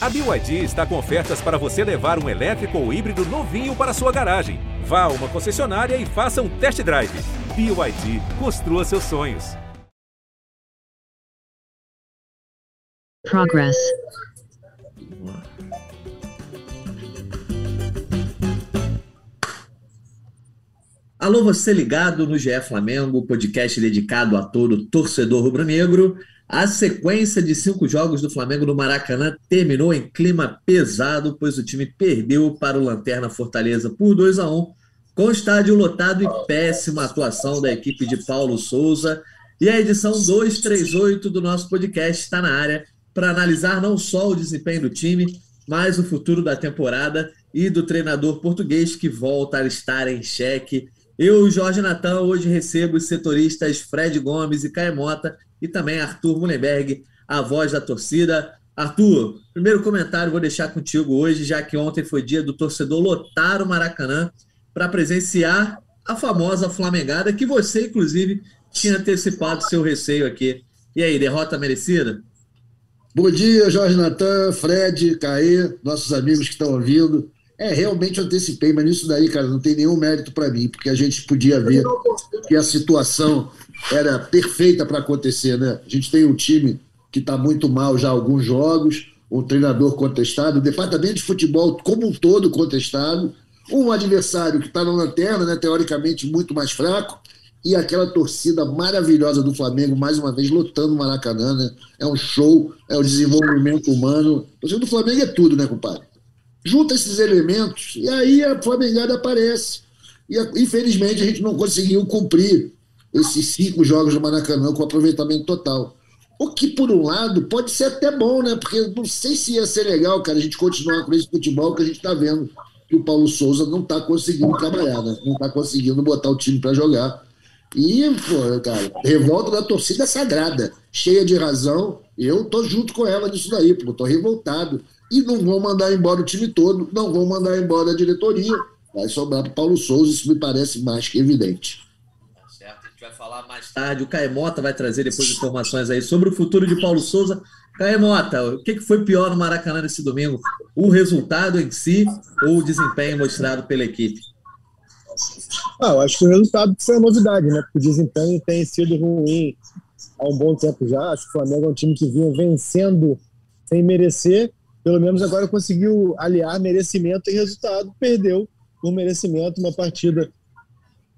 A BYD está com ofertas para você levar um elétrico ou híbrido novinho para sua garagem. Vá a uma concessionária e faça um test drive. BYD, construa seus sonhos. Progress. Alô, você ligado no GE Flamengo, podcast dedicado a todo torcedor rubro-negro. A sequência de cinco jogos do Flamengo no Maracanã terminou em clima pesado, pois o time perdeu para o Lanterna Fortaleza por 2 a 1 com estádio lotado e péssima atuação da equipe de Paulo Souza. E a edição 238 do nosso podcast está na área para analisar não só o desempenho do time, mas o futuro da temporada e do treinador português que volta a estar em xeque eu, Jorge Natan, hoje recebo os setoristas Fred Gomes e Caio Mota e também Arthur Mullenberg, a voz da torcida. Arthur, primeiro comentário vou deixar contigo hoje, já que ontem foi dia do torcedor lotar o Maracanã para presenciar a famosa Flamengada, que você, inclusive, tinha antecipado seu receio aqui. E aí, derrota merecida? Bom dia, Jorge Natan, Fred, Caê, nossos amigos que estão ouvindo. É, realmente antecipei, mas nisso daí, cara, não tem nenhum mérito para mim, porque a gente podia ver que a situação era perfeita para acontecer, né? A gente tem um time que está muito mal já há alguns jogos, um treinador contestado, o departamento de futebol como um todo contestado, um adversário que está na lanterna, né, teoricamente muito mais fraco, e aquela torcida maravilhosa do Flamengo, mais uma vez, lotando o Maracanã, né? É um show, é o desenvolvimento humano. O torcida do Flamengo é tudo, né, compadre? Junta esses elementos e aí a Flamengada aparece. E infelizmente a gente não conseguiu cumprir esses cinco jogos do Maracanã com aproveitamento total. O que, por um lado, pode ser até bom, né? Porque não sei se ia ser legal, cara, a gente continuar com esse futebol que a gente está vendo que o Paulo Souza não está conseguindo trabalhar, né? Não está conseguindo botar o time para jogar. E, pô, cara, revolta da torcida sagrada, cheia de razão. Eu tô junto com ela nisso daí, pô, tô revoltado e não vão mandar embora o time todo, não vão mandar embora a diretoria. Vai sobrar para Paulo Souza, isso me parece mais que evidente. Tá certo, a gente vai falar mais tarde. O Caemota vai trazer depois informações aí sobre o futuro de Paulo Souza. Caemota, o que foi pior no Maracanã nesse domingo? O resultado em si ou o desempenho mostrado pela equipe? Ah, eu acho que o resultado foi a novidade, né? Porque o desempenho tem sido ruim há um bom tempo já. Acho que o Flamengo é um time que vinha vencendo sem merecer pelo menos agora conseguiu aliar merecimento e resultado. Perdeu por merecimento uma partida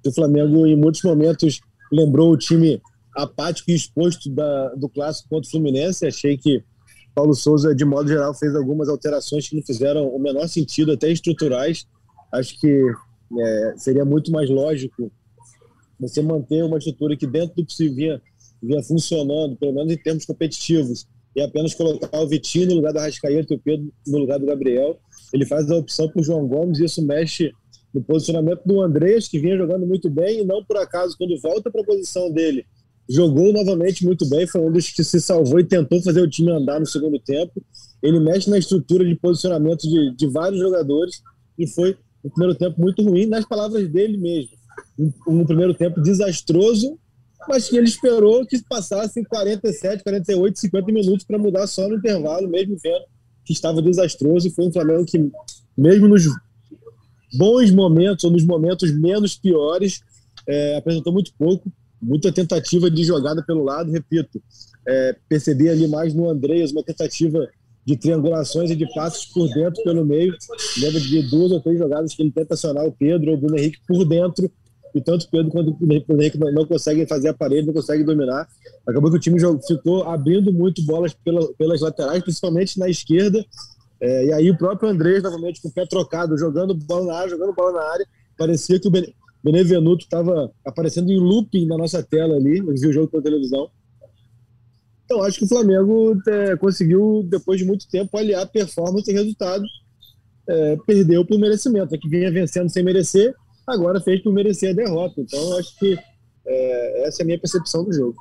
o Flamengo, em muitos momentos, lembrou o time apático e exposto da, do clássico contra o Fluminense. Achei que Paulo Souza, de modo geral, fez algumas alterações que não fizeram o menor sentido, até estruturais. Acho que é, seria muito mais lógico você manter uma estrutura que, dentro do possível, vinha, vinha funcionando, pelo menos em termos competitivos, e apenas colocar o Vitinho no lugar do Arrascaeta e o Pedro no lugar do Gabriel. Ele faz a opção por João Gomes e isso mexe no posicionamento do Andrés, que vinha jogando muito bem e não por acaso, quando volta para a posição dele, jogou novamente muito bem, foi um dos que se salvou e tentou fazer o time andar no segundo tempo. Ele mexe na estrutura de posicionamento de, de vários jogadores e foi um primeiro tempo muito ruim, nas palavras dele mesmo. Um, um primeiro tempo desastroso mas que ele esperou que passassem 47, 48, 50 minutos para mudar só no intervalo, mesmo vendo que estava desastroso. E foi um Flamengo que, mesmo nos bons momentos ou nos momentos menos piores, é, apresentou muito pouco, muita tentativa de jogada pelo lado. Repito, é, percebi ali mais no Andreas uma tentativa de triangulações e de passos por dentro, pelo meio. Lembro de duas ou três jogadas que ele tenta acionar o Pedro ou o Bruno Henrique por dentro e tanto o Pedro quanto o Henrique não, não conseguem fazer a parede, não conseguem dominar. Acabou que o time ficou abrindo muito bolas pela, pelas laterais, principalmente na esquerda. É, e aí o próprio Andrés, novamente, com o pé trocado, jogando bola na área, jogando bola na área. Parecia que o Benevenuto estava aparecendo em looping na nossa tela ali, eu vi o jogo pela televisão. Então, acho que o Flamengo é, conseguiu, depois de muito tempo, aliar performance e resultado. É, perdeu por merecimento, é que vinha vencendo sem merecer, agora fez por merecer a derrota. Então, eu acho que é, essa é a minha percepção do jogo.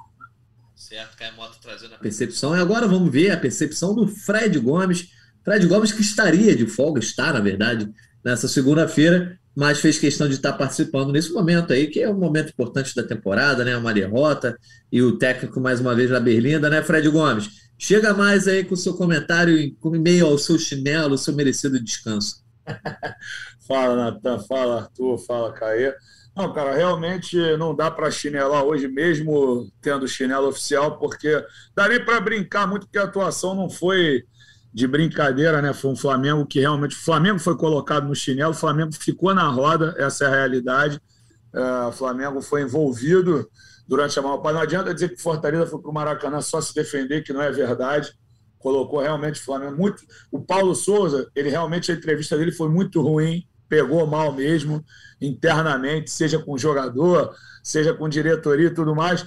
Certo, Caio trazendo a percepção. E agora vamos ver a percepção do Fred Gomes. Fred Gomes que estaria de folga, está, na verdade, nessa segunda-feira, mas fez questão de estar participando nesse momento aí, que é um momento importante da temporada, né? Uma derrota e o técnico mais uma vez na Berlinda, né, Fred Gomes? Chega mais aí com o seu comentário em meio ao seu chinelo, seu merecido descanso. fala, Natan, fala, Arthur, fala, Caê. Não, cara, realmente não dá para chinelar hoje, mesmo tendo chinelo oficial, porque nem para brincar muito, porque a atuação não foi de brincadeira, né? Foi um Flamengo que realmente. O Flamengo foi colocado no chinelo, o Flamengo ficou na roda, essa é a realidade. É, o Flamengo foi envolvido durante a maior parte. Não adianta dizer que Fortaleza foi para o Maracanã só se defender, que não é verdade. Colocou realmente o Flamengo muito. O Paulo Souza, ele realmente, a entrevista dele foi muito ruim, pegou mal mesmo, internamente, seja com jogador, seja com diretoria e tudo mais.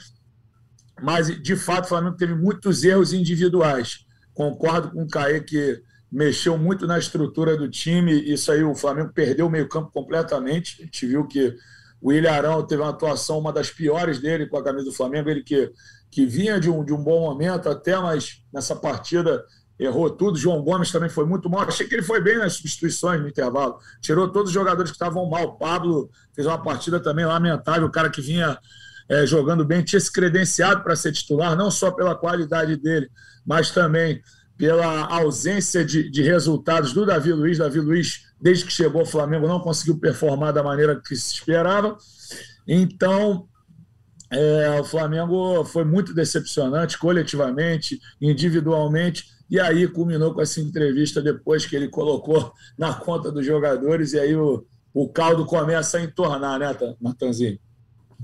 Mas, de fato, o Flamengo teve muitos erros individuais Concordo com o Caê que mexeu muito na estrutura do time. Isso aí, o Flamengo perdeu o meio-campo completamente. A gente viu que o William Arão teve uma atuação, uma das piores dele com a camisa do Flamengo. Ele que, que vinha de um, de um bom momento até, mas nessa partida errou tudo. João Gomes também foi muito mal. Achei que ele foi bem nas substituições no intervalo. Tirou todos os jogadores que estavam mal. Pablo fez uma partida também lamentável. O cara que vinha é, jogando bem tinha se credenciado para ser titular, não só pela qualidade dele, mas também pela ausência de, de, resultados do Davi Luiz. Davi Luiz, desde que chegou ao Flamengo, não conseguiu performar da maneira que se esperava. Então, é, o Flamengo foi muito decepcionante, coletivamente, individualmente, e aí culminou com essa entrevista depois que ele colocou na conta dos jogadores, e aí o, o caldo começa a entornar, né, Natanzinho?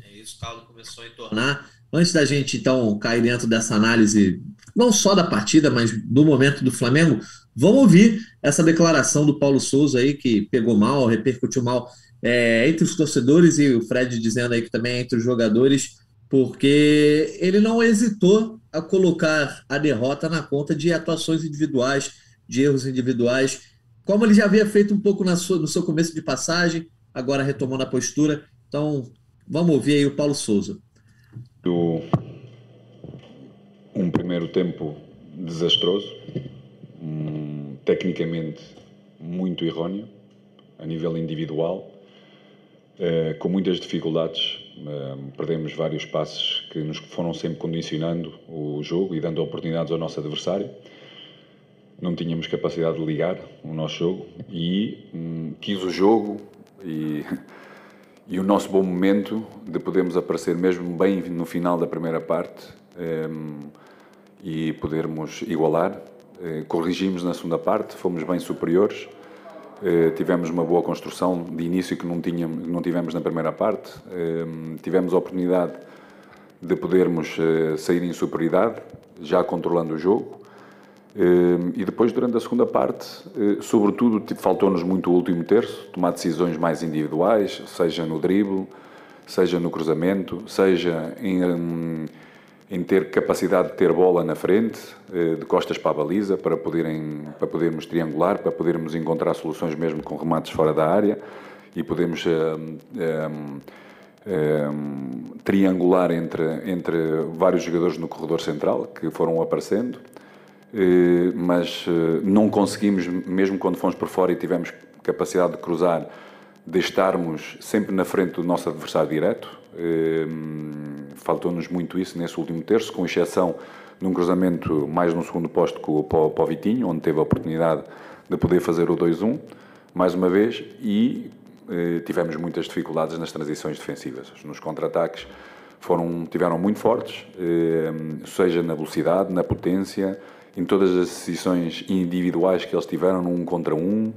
É isso, o caldo começou a entornar. Antes da gente, então, cair dentro dessa análise não só da partida, mas do momento do Flamengo, vamos ouvir essa declaração do Paulo Souza aí, que pegou mal, repercutiu mal é, entre os torcedores e o Fred dizendo aí que também é entre os jogadores, porque ele não hesitou a colocar a derrota na conta de atuações individuais, de erros individuais, como ele já havia feito um pouco sua, no seu começo de passagem, agora retomando a postura. Então, vamos ouvir aí o Paulo Souza. Do um primeiro tempo desastroso, um, tecnicamente muito erróneo, a nível individual, uh, com muitas dificuldades. Perdemos vários passes que nos foram sempre condicionando o jogo e dando oportunidades ao nosso adversário. Não tínhamos capacidade de ligar o nosso jogo e um, quis o jogo e, e o nosso bom momento de podermos aparecer mesmo bem no final da primeira parte. Um, e podermos igualar. Eh, corrigimos na segunda parte, fomos bem superiores, tivemos uma boa construção de início que não, tínhamos, não tivemos na primeira parte, eh, tivemos a oportunidade de podermos sair em superioridade, já controlando o jogo. E depois, durante a segunda parte, sobretudo, faltou-nos muito o último terço, tomar decisões mais individuais, seja no drible, seja no cruzamento, seja em em ter capacidade de ter bola na frente, eh, de costas para a baliza, para, poderem, para podermos triangular, para podermos encontrar soluções mesmo com remates fora da área e podemos um, um, um, triangular entre, entre vários jogadores no corredor central que foram aparecendo, eh, mas eh, não conseguimos, mesmo quando fomos por fora e tivemos capacidade de cruzar, de estarmos sempre na frente do nosso adversário direto. Ehm, faltou-nos muito isso nesse último terço, com exceção num cruzamento mais no segundo posto com o, Vitinho, onde teve a oportunidade de poder fazer o 2-1, mais uma vez, e eh, tivemos muitas dificuldades nas transições defensivas. Nos contra-ataques foram, tiveram muito fortes, eh, seja na velocidade, na potência, em todas as decisões individuais que eles tiveram, num contra um,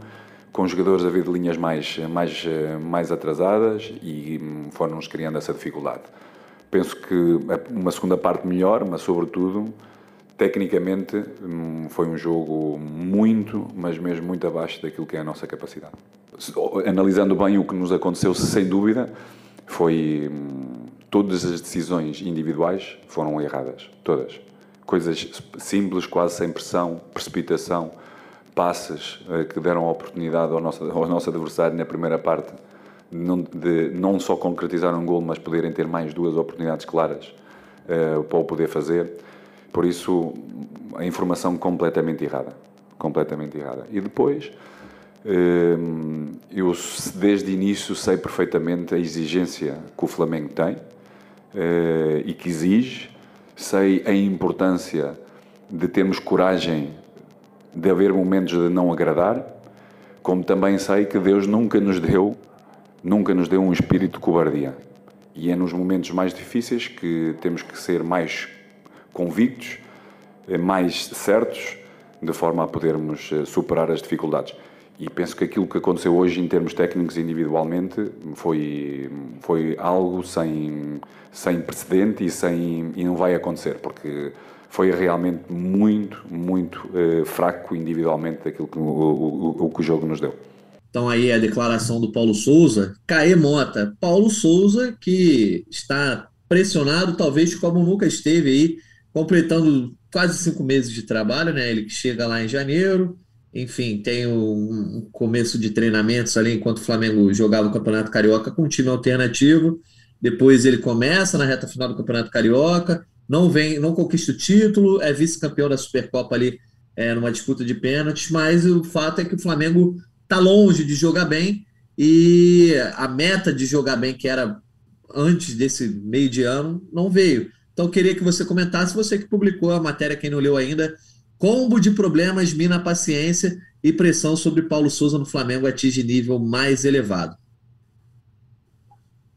com jogadores a vir de linhas mais, mais, mais atrasadas e foram-nos criando essa dificuldade. Penso que uma segunda parte melhor, mas sobretudo, tecnicamente, hum, foi um jogo muito, mas mesmo muito abaixo daquilo que é a nossa capacidade. Analisando bem o que nos aconteceu, sem dúvida, foi hum, todas as decisões individuais foram erradas, todas. Coisas simples, quase sem pressão, precipitação, passes eh, que deram oportunidade ao nosso, ao nosso adversário na primeira parte de não só concretizar um gol, mas poderem ter mais duas oportunidades claras uh, para o poder fazer. Por isso, a informação completamente errada. Completamente errada. E depois, Ehm, eu, desde o início, sei perfeitamente a exigência que o Flamengo tem eh, e que exige. Sei a importância de termos coragem de haver momentos de não agradar, como também sei que Deus nunca nos deu, nunca nos deu um espírito de cobardia. E é nos momentos mais difíceis que temos que ser mais convictos, eh, mais certos, de forma a podermos eh, superar as dificuldades. E penso que aquilo que aconteceu hoje em termos técnicos individualmente foi, foi algo sem, sem precedente e, sem, e não vai acontecer, porque foi realmente muito, muito uh, fraco individualmente aquilo que o, o, o, que o jogo nos deu. Então aí a declaração do Paulo Souza, Caê Mota, Paulo Souza que está pressionado talvez como nunca esteve aí, completando quase cinco meses de trabalho, né? Ele que chega lá em janeiro, enfim, tem um começo de treinamentos ali enquanto o Flamengo jogava o Campeonato Carioca com um time alternativo. Depois ele começa na reta final do Campeonato Carioca, não vem, não conquista o título, é vice-campeão da Supercopa ali é, numa disputa de pênaltis, mas o fato é que o Flamengo está longe de jogar bem e a meta de jogar bem que era antes desse meio de ano não veio. Então queria que você comentasse, você que publicou a matéria, quem não leu ainda, Combo de problemas mina paciência e pressão sobre Paulo Souza no Flamengo atinge nível mais elevado.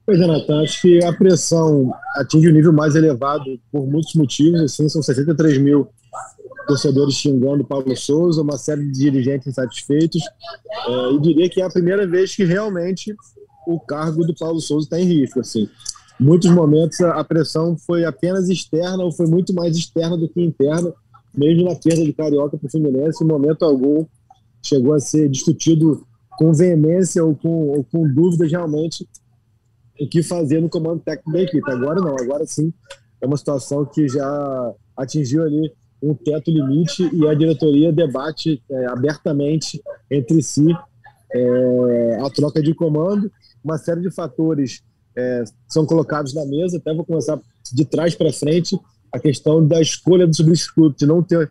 Pois é, Natan, acho que a pressão atinge o um nível mais elevado por muitos motivos. Assim, são 63 mil torcedores xingando Paulo Souza, uma série de dirigentes insatisfeitos. É, e diria que é a primeira vez que realmente o cargo do Paulo Souza está em risco. Assim. Muitos momentos a pressão foi apenas externa ou foi muito mais externa do que interna mesmo na perda de Carioca para o Fluminense, em momento algum chegou a ser discutido com veemência ou com, ou com dúvidas realmente o que fazer no comando técnico da equipe. Agora não, agora sim é uma situação que já atingiu ali um teto limite e a diretoria debate é, abertamente entre si é, a troca de comando. Uma série de fatores é, são colocados na mesa, até vou começar de trás para frente a questão da escolha do substituto, de não ter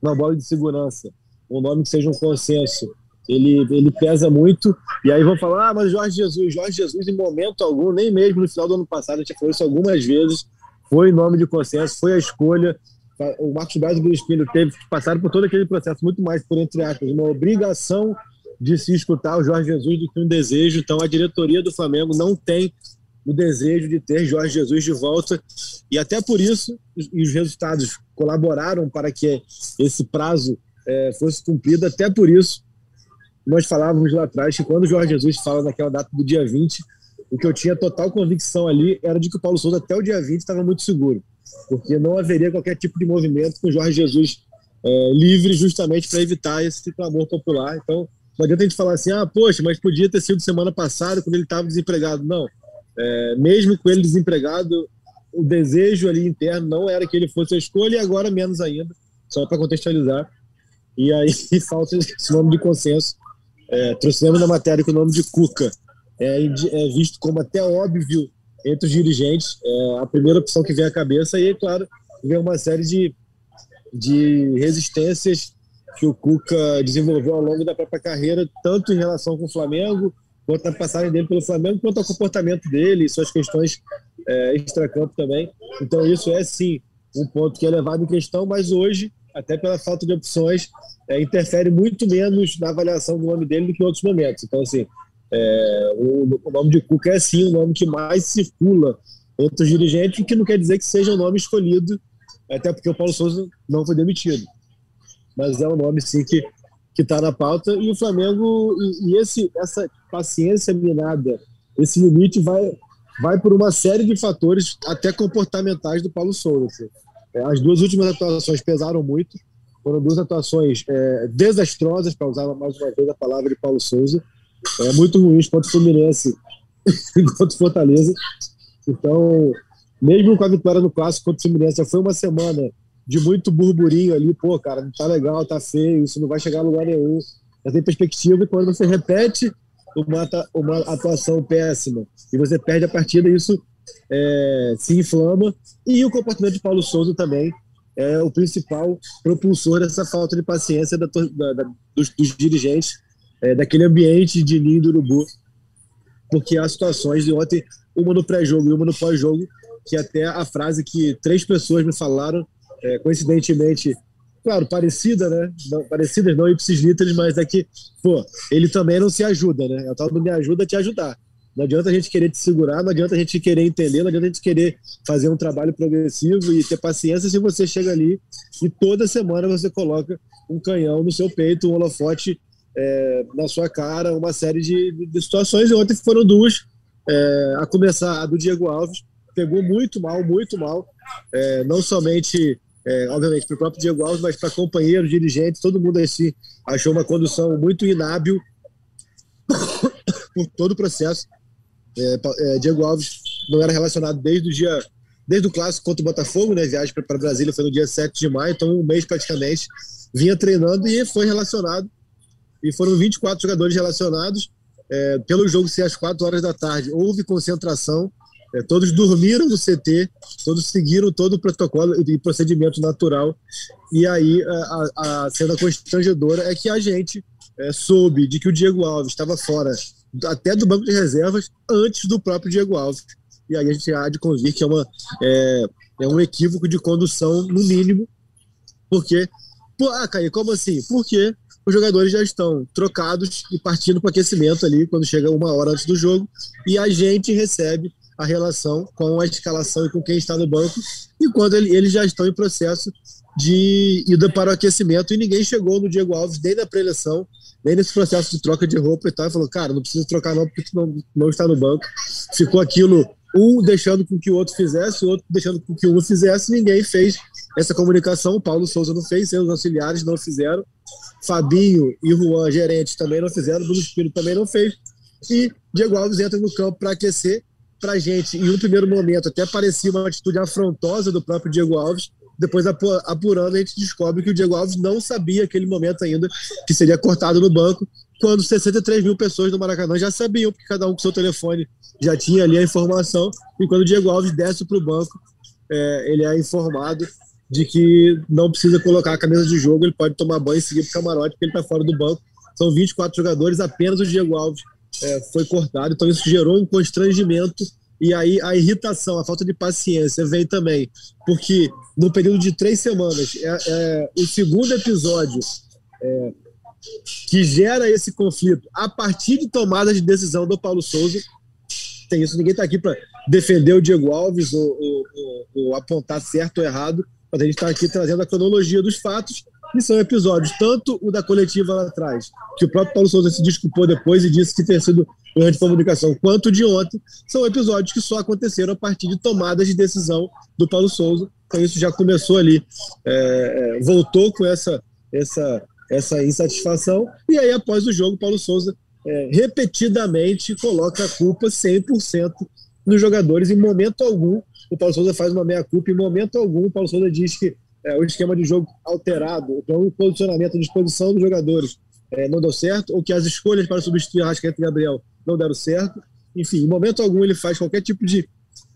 uma bola de segurança, um nome que seja um consenso, ele, ele pesa muito. E aí vão falar, ah, mas Jorge Jesus, Jorge Jesus, em momento algum, nem mesmo no final do ano passado, a gente falou isso algumas vezes, foi nome de consenso, foi a escolha. O Marcos Braz e o Espírito teve que passar por todo aquele processo, muito mais por, entre aspas, uma obrigação de se escutar o Jorge Jesus do que um desejo. Então, a diretoria do Flamengo não tem o desejo de ter Jorge Jesus de volta. E até por isso, os resultados colaboraram para que esse prazo é, fosse cumprido. Até por isso, nós falávamos lá atrás que quando o Jorge Jesus fala naquela data do dia 20, o que eu tinha total convicção ali era de que o Paulo Souza até o dia 20 estava muito seguro, porque não haveria qualquer tipo de movimento com o Jorge Jesus é, livre justamente para evitar esse clamor popular. Então, não adianta a gente falar assim, ah, poxa, mas podia ter sido semana passada quando ele estava desempregado. Não, é, mesmo com ele desempregado, o desejo ali interno não era que ele fosse a escolha e agora menos ainda, só para contextualizar. E aí falta esse nome de consenso. É, trouxemos na matéria que o nome de Cuca é, é, visto como até óbvio entre os dirigentes, é a primeira opção que vem à cabeça, e, claro, vem uma série de, de resistências que o Cuca desenvolveu ao longo da própria carreira, tanto em relação com o Flamengo, quanto à passagem dele pelo Flamengo, quanto ao comportamento dele e suas questões é, extracampo também. Então, isso é sim um ponto que é levado em questão, mas hoje, até pela falta de opções, é, interfere muito menos na avaliação do nome dele do que em outros momentos. Então, assim, é, o, o, nome de Cuca é sim o nome que mais circula entre os dirigentes, o que não quer dizer que seja o nome escolhido, até porque o Paulo Souza não foi demitido. Mas é um nome, sim, que que está na pauta, e o Flamengo, e, e, esse, essa paciência minada, esse limite vai, vai por uma série de fatores, até comportamentais do Paulo Souza. É, as duas últimas atuações pesaram muito, foram duas atuações é, desastrosas, para usar mais uma vez a palavra de Paulo Souza, é, muito ruins contra o Fluminense e contra o Fortaleza. Então, mesmo com a vitória no Clássico contra o Fluminense, já foi uma semana de muito burburinho ali, pô, cara, não tá legal, tá feio, isso não vai chegar a lugar nenhum. Já tem perspectiva e quando você repete uma, uma atuação péssima e você perde a partida, isso é, se inflama. E o comportamento de Paulo Souza também é o principal propulsor dessa falta de paciência da, da, da, dos, dos, dirigentes é, daquele ambiente de ninho do urubu, porque há situações de ontem, uma no pré-jogo e uma no pós-jogo, que até a frase que três pessoas me falaram, é, coincidentemente, claro, parecida, né? Não, parecidas, não ipsis literis, mas é que, pô, ele também não se ajuda, né? É o tal do me ajuda a te ajudar. Não adianta a gente querer te segurar, não adianta a gente querer entender, não adianta a gente querer fazer um trabalho progressivo e ter paciência se você chega ali e toda semana você coloca um canhão no seu peito, um holofote é, na sua cara, uma série de, de situações. E ontem foram duas, é, a começar a do Diego Alves, pegou muito mal, muito mal, é, não somente, é, obviamente, para o próprio Diego Alves, mas para companheiros, dirigentes, todo mundo assim achou uma condução muito inábil por todo o processo. É, é, Diego Alves não era relacionado desde o dia, desde o clássico contra o Botafogo, né? Viagem para Brasília foi no dia 7 de maio, então um mês praticamente. Vinha treinando e foi relacionado. E foram 24 jogadores relacionados. É, pelo jogo ser às 4 horas da tarde, houve concentração. É, todos dormiram no CT, todos seguiram todo o protocolo e procedimento natural. E aí a, a cena constrangedora é que a gente é, soube de que o Diego Alves estava fora até do banco de reservas antes do próprio Diego Alves. E aí a gente há de convir que é, uma, é, é um equívoco de condução, no mínimo, porque. Pô, ah, Caí, como assim? Porque os jogadores já estão trocados e partindo para aquecimento ali, quando chega uma hora antes do jogo, e a gente recebe a relação com a escalação e com quem está no banco, e quando ele, eles já estão em processo de ida para o aquecimento, e ninguém chegou no Diego Alves nem na preleção, nem nesse processo de troca de roupa e tal, falou, cara, não precisa trocar não, porque tu não, não está no banco. Ficou aquilo, um deixando com que o outro fizesse, o outro deixando com que um fizesse, ninguém fez essa comunicação, o Paulo Souza não fez, seus auxiliares não fizeram, Fabinho e Juan, gerentes, também não fizeram, Bruno Espírito também não fez, e Diego Alves entra no campo para aquecer, para gente, em um primeiro momento, até parecia uma atitude afrontosa do próprio Diego Alves, depois, apurando, a gente descobre que o Diego Alves não sabia aquele momento ainda que seria cortado no banco, quando 63 mil pessoas do Maracanã já sabiam, porque cada um com seu telefone já tinha ali a informação. E quando o Diego Alves desce para o banco, é, ele é informado de que não precisa colocar a camisa de jogo, ele pode tomar banho e seguir para o camarote, porque ele está fora do banco. São 24 jogadores, apenas o Diego Alves é, foi cortado, então isso gerou um constrangimento e aí a irritação, a falta de paciência vem também, porque no período de três semanas, é, é o segundo episódio é, que gera esse conflito a partir de tomada de decisão do Paulo Souza. Tem isso, ninguém está aqui para defender o Diego Alves ou, ou, ou, ou, apontar certo ou errado, mas a gente está aqui trazendo a cronologia dos fatos, e são episódios, tanto o da coletiva lá atrás, que o próprio Paulo Souza se desculpou depois e disse que ter sido durante a comunicação, quanto de ontem, são episódios que só aconteceram a partir de tomadas de decisão do Paulo Souza. Então isso já começou ali, é, é voltou com essa, essa, essa insatisfação, e aí após o jogo, Paulo Souza é, repetidamente coloca a culpa 100% nos jogadores. Em momento algum, o Paulo Souza faz uma meia-culpa, em momento algum, o Paulo Souza diz que é, o esquema de jogo alterado, então o posicionamento à disposição dos jogadores é, não deu certo, ou que as escolhas para substituir Arrascaeta e Gabriel não deram certo. Enfim, em momento algum ele faz qualquer tipo de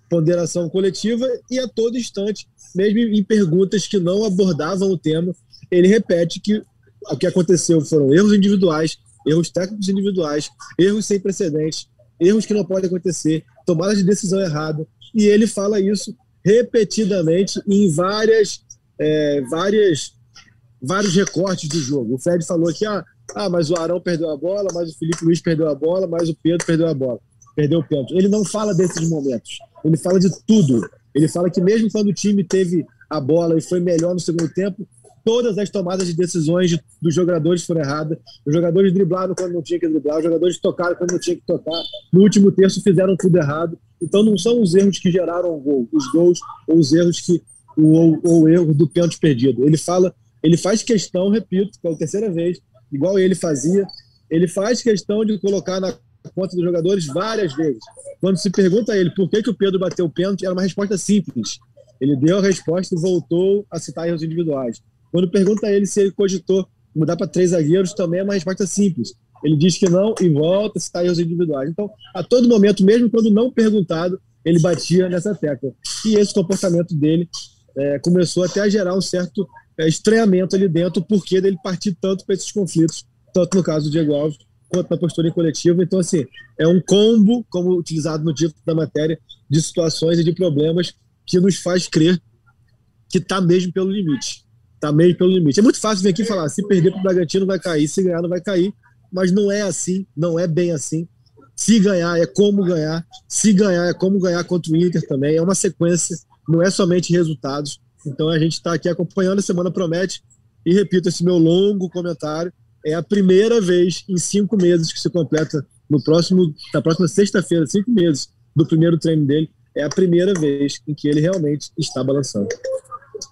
ponderação coletiva e a todo instante, mesmo em perguntas que não abordavam o tema, ele repete que o que aconteceu foram erros individuais, erros técnicos individuais, erros sem precedentes, erros que não podem acontecer, tomada de decisão errada, e ele fala isso repetidamente em várias, é, várias, vários recortes do jogo. O Fred falou que ah, ah, mas o Arão perdeu a bola, mas o Felipe Luiz perdeu a bola, mas o Pedro perdeu a bola. Perdeu o pênalti. Ele não fala desses momentos. Ele fala de tudo. Ele fala que mesmo quando o time teve a bola e foi melhor no segundo tempo, todas as tomadas de decisões dos jogadores foram erradas. Os jogadores driblaram quando não tinha que driblar, os jogadores tocaram quando não tinha que tocar. No último terço fizeram tudo errado. Então não são os erros que geraram o gol, os gols ou os erros que ou, ou erro do pênalti perdido. Ele fala, ele faz questão, repito, pela terceira vez, igual ele fazia. Ele faz questão de colocar na conta dos jogadores várias vezes. Quando se pergunta a ele por que, que o Pedro bateu o pênalti, era uma resposta simples. Ele deu a resposta e voltou a citar erros individuais. Quando pergunta a ele se ele cogitou mudar para três zagueiros, também é uma resposta simples. Ele diz que não e volta a citar erros individuais. Então, a todo momento, mesmo quando não perguntado, ele batia nessa tecla. E esse comportamento dele é, começou até a gerar um certo é, estranhamento ali dentro, o porquê dele partir tanto para esses conflitos, tanto no caso do Diego Alves quanto na postura em coletivo. Então, assim, é um combo, como utilizado no título da matéria, de situações e de problemas que nos faz crer que está mesmo pelo limite. Está mesmo pelo limite. É muito fácil vir aqui e falar: se perder para o Bragantino vai cair, se ganhar não vai cair. Mas não é assim, não é bem assim. Se ganhar é como ganhar, se ganhar é como ganhar contra o Inter também. É uma sequência, não é somente resultados. Então a gente está aqui acompanhando, a semana promete. E repito esse meu longo comentário: é a primeira vez em cinco meses que se completa no próximo, na próxima sexta-feira, cinco meses do primeiro treino dele, é a primeira vez em que ele realmente está balançando.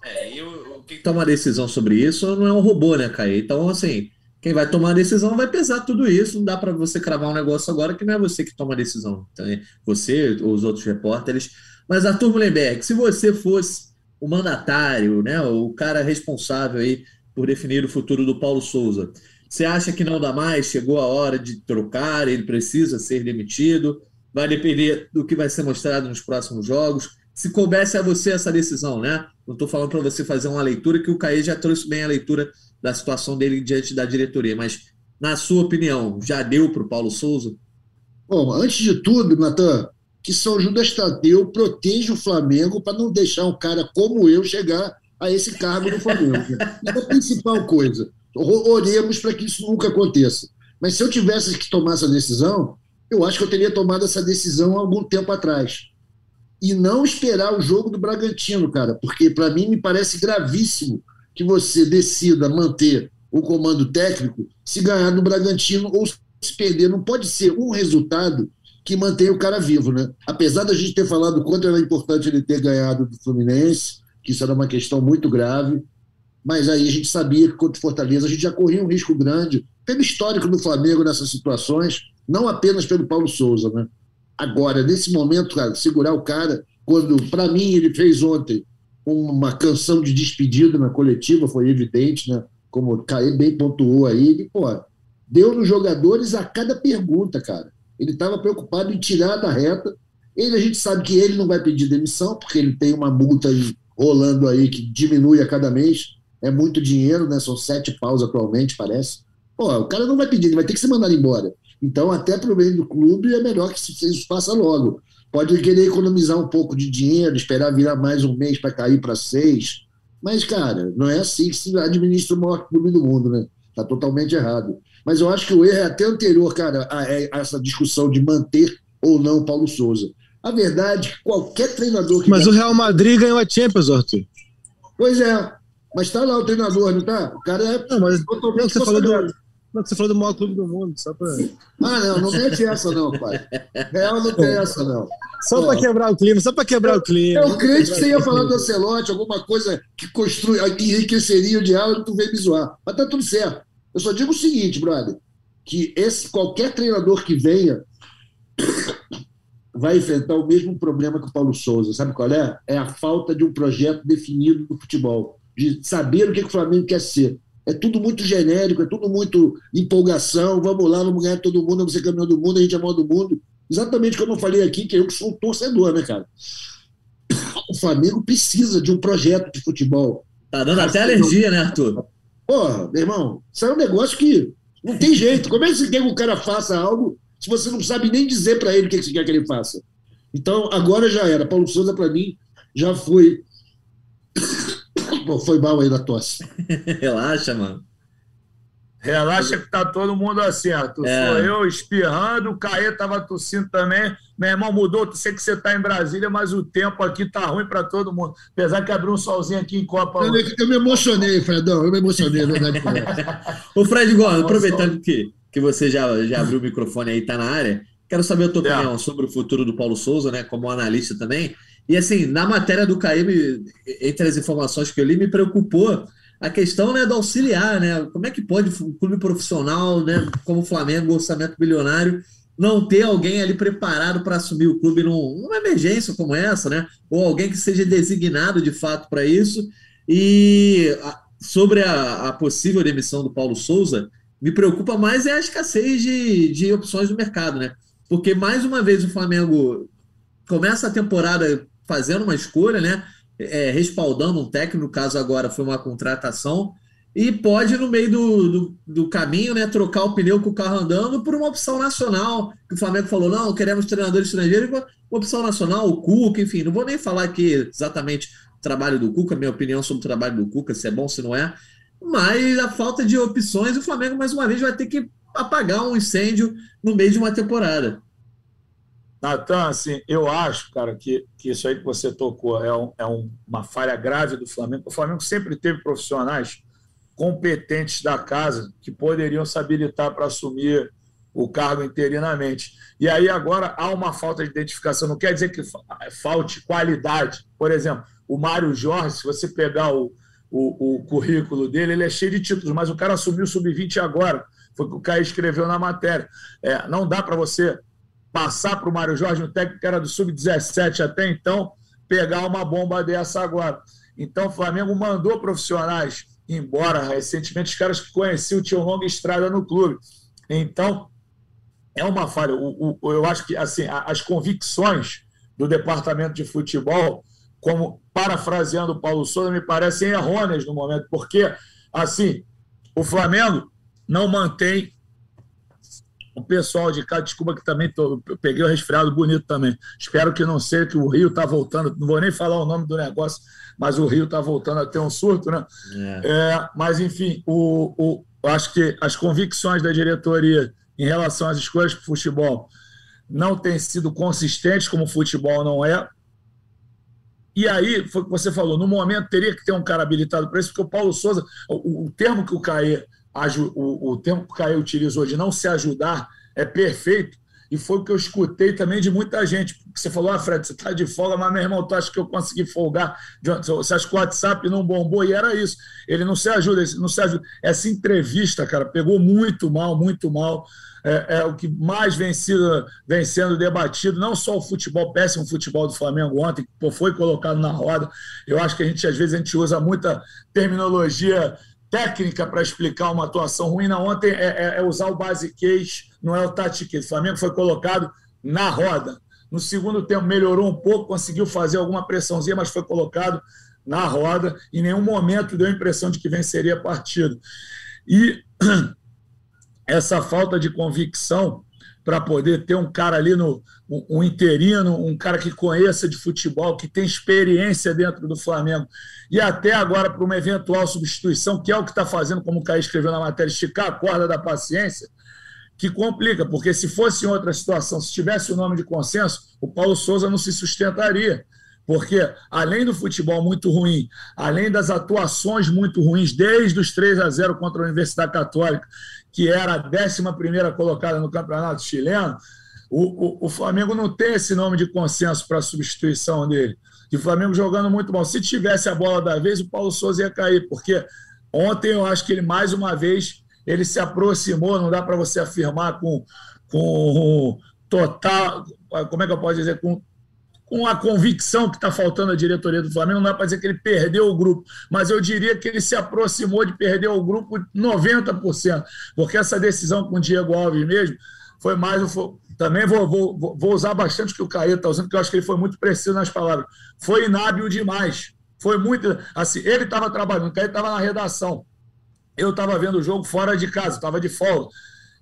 É, e o, o que toma a decisão sobre isso não é um robô, né, Caio? Então, assim, quem vai tomar a decisão vai pesar tudo isso. Não dá para você cravar um negócio agora que não é você que toma a decisão. Então, é você ou os outros repórteres. Mas, Arthur Mullenberg, se você fosse o mandatário, né, o cara responsável aí por definir o futuro do Paulo Souza, você acha que não dá mais? Chegou a hora de trocar? Ele precisa ser demitido? Vai depender do que vai ser mostrado nos próximos jogos. Se coubesse a você essa decisão, né? Não estou falando para você fazer uma leitura, que o Caê já trouxe bem a leitura da situação dele diante da diretoria, mas, na sua opinião, já deu para o Paulo Souza? Bom, antes de tudo, Natan, que São Judas Tadeu proteja o Flamengo para não deixar um cara como eu chegar a esse cargo no Flamengo. é a principal coisa. Oremos para que isso nunca aconteça. Mas se eu tivesse que tomar essa decisão, eu acho que eu teria tomado essa decisão há algum tempo atrás. E não esperar o jogo do Bragantino, cara, porque para mim me parece gravíssimo que você decida manter o comando técnico se ganhar no Bragantino ou se perder. Não pode ser um resultado que mantenha o cara vivo, né? Apesar da gente ter falado quanto era importante ele ter ganhado do Fluminense, que isso era uma questão muito grave, mas aí a gente sabia que contra o Fortaleza a gente já corria um risco grande, pelo histórico do Flamengo nessas situações, não apenas pelo Paulo Souza, né? Agora, nesse momento, cara, segurar o cara, quando, para mim, ele fez ontem uma canção de despedida na coletiva, foi evidente, né? Como o bem pontuou aí, ele, pô, deu nos jogadores a cada pergunta, cara. Ele estava preocupado em tirar da reta. Ele, a gente sabe que ele não vai pedir demissão, porque ele tem uma multa aí, rolando aí que diminui a cada mês é muito dinheiro, né? São sete paus atualmente, parece. Pô, o cara não vai pedir, ele vai ter que ser mandado embora. Então, até para o meio do clube, é melhor que isso faça logo. Pode querer economizar um pouco de dinheiro, esperar virar mais um mês para cair para seis. Mas, cara, não é assim que se administra o maior clube do mundo, né? Está totalmente errado. Mas eu acho que o erro é até anterior, cara, a, a essa discussão de manter ou não o Paulo Souza. A verdade é que qualquer treinador que. Mas o Real Madrid ganhou a Champions, Arthur. Pois é, mas tá lá o treinador, não tá? O cara é. Não, mas totalmente você falou do. Não, você falou do maior clube do mundo, só pra. Ah, não, não mete essa, não, pai. Real não tem essa, não. Só para quebrar o clima, só para quebrar o clima. Eu creio que você ia falar do Ancelotti, alguma coisa que construi, enriqueceria o diálogo, tu veio me zoar. Mas tá tudo certo. Eu só digo o seguinte, brother, que esse, qualquer treinador que venha vai enfrentar o mesmo problema que o Paulo Souza. Sabe qual é? É a falta de um projeto definido no futebol de saber o que, que o Flamengo quer ser. É tudo muito genérico, é tudo muito empolgação. Vamos lá, vamos ganhar todo mundo, vamos ser campeão do mundo, a gente é maior do mundo. Exatamente como eu falei aqui, que eu sou um torcedor, né, cara? O Flamengo precisa de um projeto de futebol. Tá dando até alergia, né, Arthur? Porra, meu irmão, isso é um negócio que não tem jeito. Como é que você quer que o cara faça algo se você não sabe nem dizer para ele o que você quer que ele faça? Então, agora já era. Paulo Souza, para mim, já foi Pô, foi mal aí na tosse. Relaxa, mano. Relaxa que tá todo mundo assim, Arthur. É. Sou eu espirrando, o Caê tava tossindo também. Meu irmão mudou, sei que você tá em Brasília, mas o tempo aqui tá ruim para todo mundo. Apesar que abriu um solzinho aqui em Copa. Eu, eu me emocionei, Fredão, eu me emocionei, verdade. Ô, Fred Gomes, aproveitando que, que você já, já abriu o microfone aí, tá na área, quero saber a tua é. opinião sobre o futuro do Paulo Souza, né, como analista também. E assim, na matéria do Caíme, entre as informações que eu li, me preocupou a questão né, do auxiliar, né? Como é que pode um clube profissional, né, como o Flamengo, orçamento bilionário, não ter alguém ali preparado para assumir o clube num, numa emergência como essa, né? Ou alguém que seja designado de fato para isso. E sobre a, a, possível demissão do Paulo Souza, me preocupa mais é a escassez de, de opções no mercado, né? Porque mais uma vez o Flamengo começa a temporada fazendo uma escolha, né? É, respaldando um técnico, no caso agora foi uma contratação, e pode, no meio do, do, do, caminho, né, trocar o pneu com o carro andando por uma opção nacional. Que o Flamengo falou: não, queremos treinadores estrangeiros, uma opção nacional, o Cuca, enfim. Não vou nem falar aqui exatamente o trabalho do Cuca, minha opinião sobre o trabalho do Cuca, se é bom, se não é. Mas a falta de opções, o Flamengo, mais uma vez, vai ter que apagar um incêndio no meio de uma temporada. Natan, assim, eu acho, cara, que, que isso aí que você tocou é, um, é um, uma falha grave do Flamengo. O Flamengo sempre teve profissionais competentes da casa que poderiam se habilitar para assumir o cargo interinamente. E aí agora há uma falta de identificação. Não quer dizer que falte qualidade. Por exemplo, o Mário Jorge, se você pegar o, o, o currículo dele, ele é cheio de títulos, mas o cara assumiu o sub-20 agora. Foi o que o Caio escreveu na matéria. É, não dá para você passar para o Mário Jorge, um técnico que era do sub-17 até então, pegar uma bomba dessa agora. Então o Flamengo mandou profissionais embora recentemente, os caras que conheciam tinham longa estrada no clube. Então, é uma falha. O, o, eu acho que assim, as convicções do departamento de futebol, como parafraseando o Paulo Souza, me parecem errôneas no momento, porque assim, o Flamengo não mantém o pessoal de cá, desculpa que também tô, peguei o resfriado bonito também. Espero que não seja que o Rio está voltando, não vou nem falar o nome do negócio, mas o Rio está voltando a ter um surto, né? É. É, mas, enfim, o, o, acho que as convicções da diretoria em relação às escolhas para o futebol não têm sido consistentes, como o futebol não é. E aí, foi o que você falou, no momento teria que ter um cara habilitado para isso, porque o Paulo Souza, o, o termo que o Caê o, o tempo que o Caio utilizou de não se ajudar é perfeito. E foi o que eu escutei também de muita gente. Você falou, ah, Fred, você está de folga, mas meu irmão, tu acha que eu consegui folgar? Você acha que o WhatsApp não bombou? E era isso. Ele não se ajuda, não se ajuda. Essa entrevista, cara, pegou muito mal, muito mal. É, é, o que mais vem, sido, vem sendo debatido, não só o futebol, péssimo futebol do Flamengo ontem, que foi colocado na roda. Eu acho que a gente, às vezes, a gente usa muita terminologia técnica para explicar uma atuação ruim. Na ontem é, é, é, usar o base case, não é o tático. O Flamengo foi colocado na roda. No segundo tempo melhorou um pouco, conseguiu fazer alguma pressãozinha, mas foi colocado na roda. Em nenhum momento deu a impressão de que venceria a partida. E essa falta de convicção para poder ter um cara ali no um, interino, um cara que conheça de futebol, que tem experiência dentro do Flamengo, e até agora para uma eventual substituição, que é o que está fazendo, como o Caio escreveu na matéria, esticar a corda da paciência, que complica, porque se fosse em outra situação, se tivesse o nome de consenso, o Paulo Souza não se sustentaria. Porque, além do futebol muito ruim, além das atuações muito ruins, desde os 3 a 0 contra a Universidade Católica, que era a 11 colocada no campeonato chileno, o, o, o, Flamengo não tem esse nome de consenso para a substituição dele. E o Flamengo jogando muito mal. Se tivesse a bola da vez, o Paulo Souza ia cair, porque ontem eu acho que ele, mais uma vez, ele se aproximou, não dá para você afirmar com, com total. Como é que eu posso dizer? Com com a convicção que está faltando à diretoria do Flamengo, não dá para dizer que ele perdeu o grupo, mas eu diria que ele se aproximou de perder o grupo 90%, porque essa decisão com o Diego Alves mesmo foi mais. Também vou, vou, vou usar bastante o que o Caio está usando, porque eu acho que ele foi muito preciso nas palavras. Foi inábil demais. Foi muito. Assim, ele estava trabalhando, o Caio estava na redação. Eu estava vendo o jogo fora de casa, estava de folga.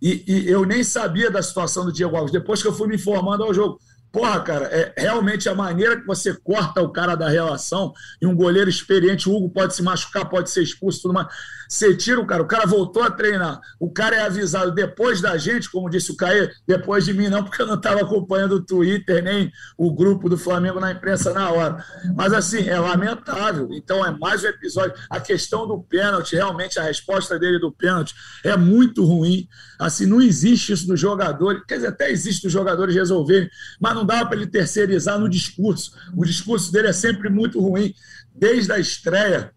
E, e, eu nem sabia da situação do Diego Alves, depois que eu fui me informando ao jogo. Porra, cara, é realmente a maneira que você corta o cara da relação e um goleiro experiente, o Hugo pode se machucar, pode ser expulso, tudo mais. Você tira o cara, o cara voltou a treinar, o cara é avisado depois da gente, como disse o Caê, depois de mim não, porque eu não estava acompanhando o Twitter nem o grupo do Flamengo na imprensa na hora. Mas assim, é lamentável. Então é mais um episódio. A questão do pênalti, realmente a resposta dele do pênalti é muito ruim. Assim, não existe isso dos jogadores, quer dizer, até existe dos jogadores resolverem, mas não dá para ele terceirizar no discurso. O discurso dele é sempre muito ruim. Desde a estreia,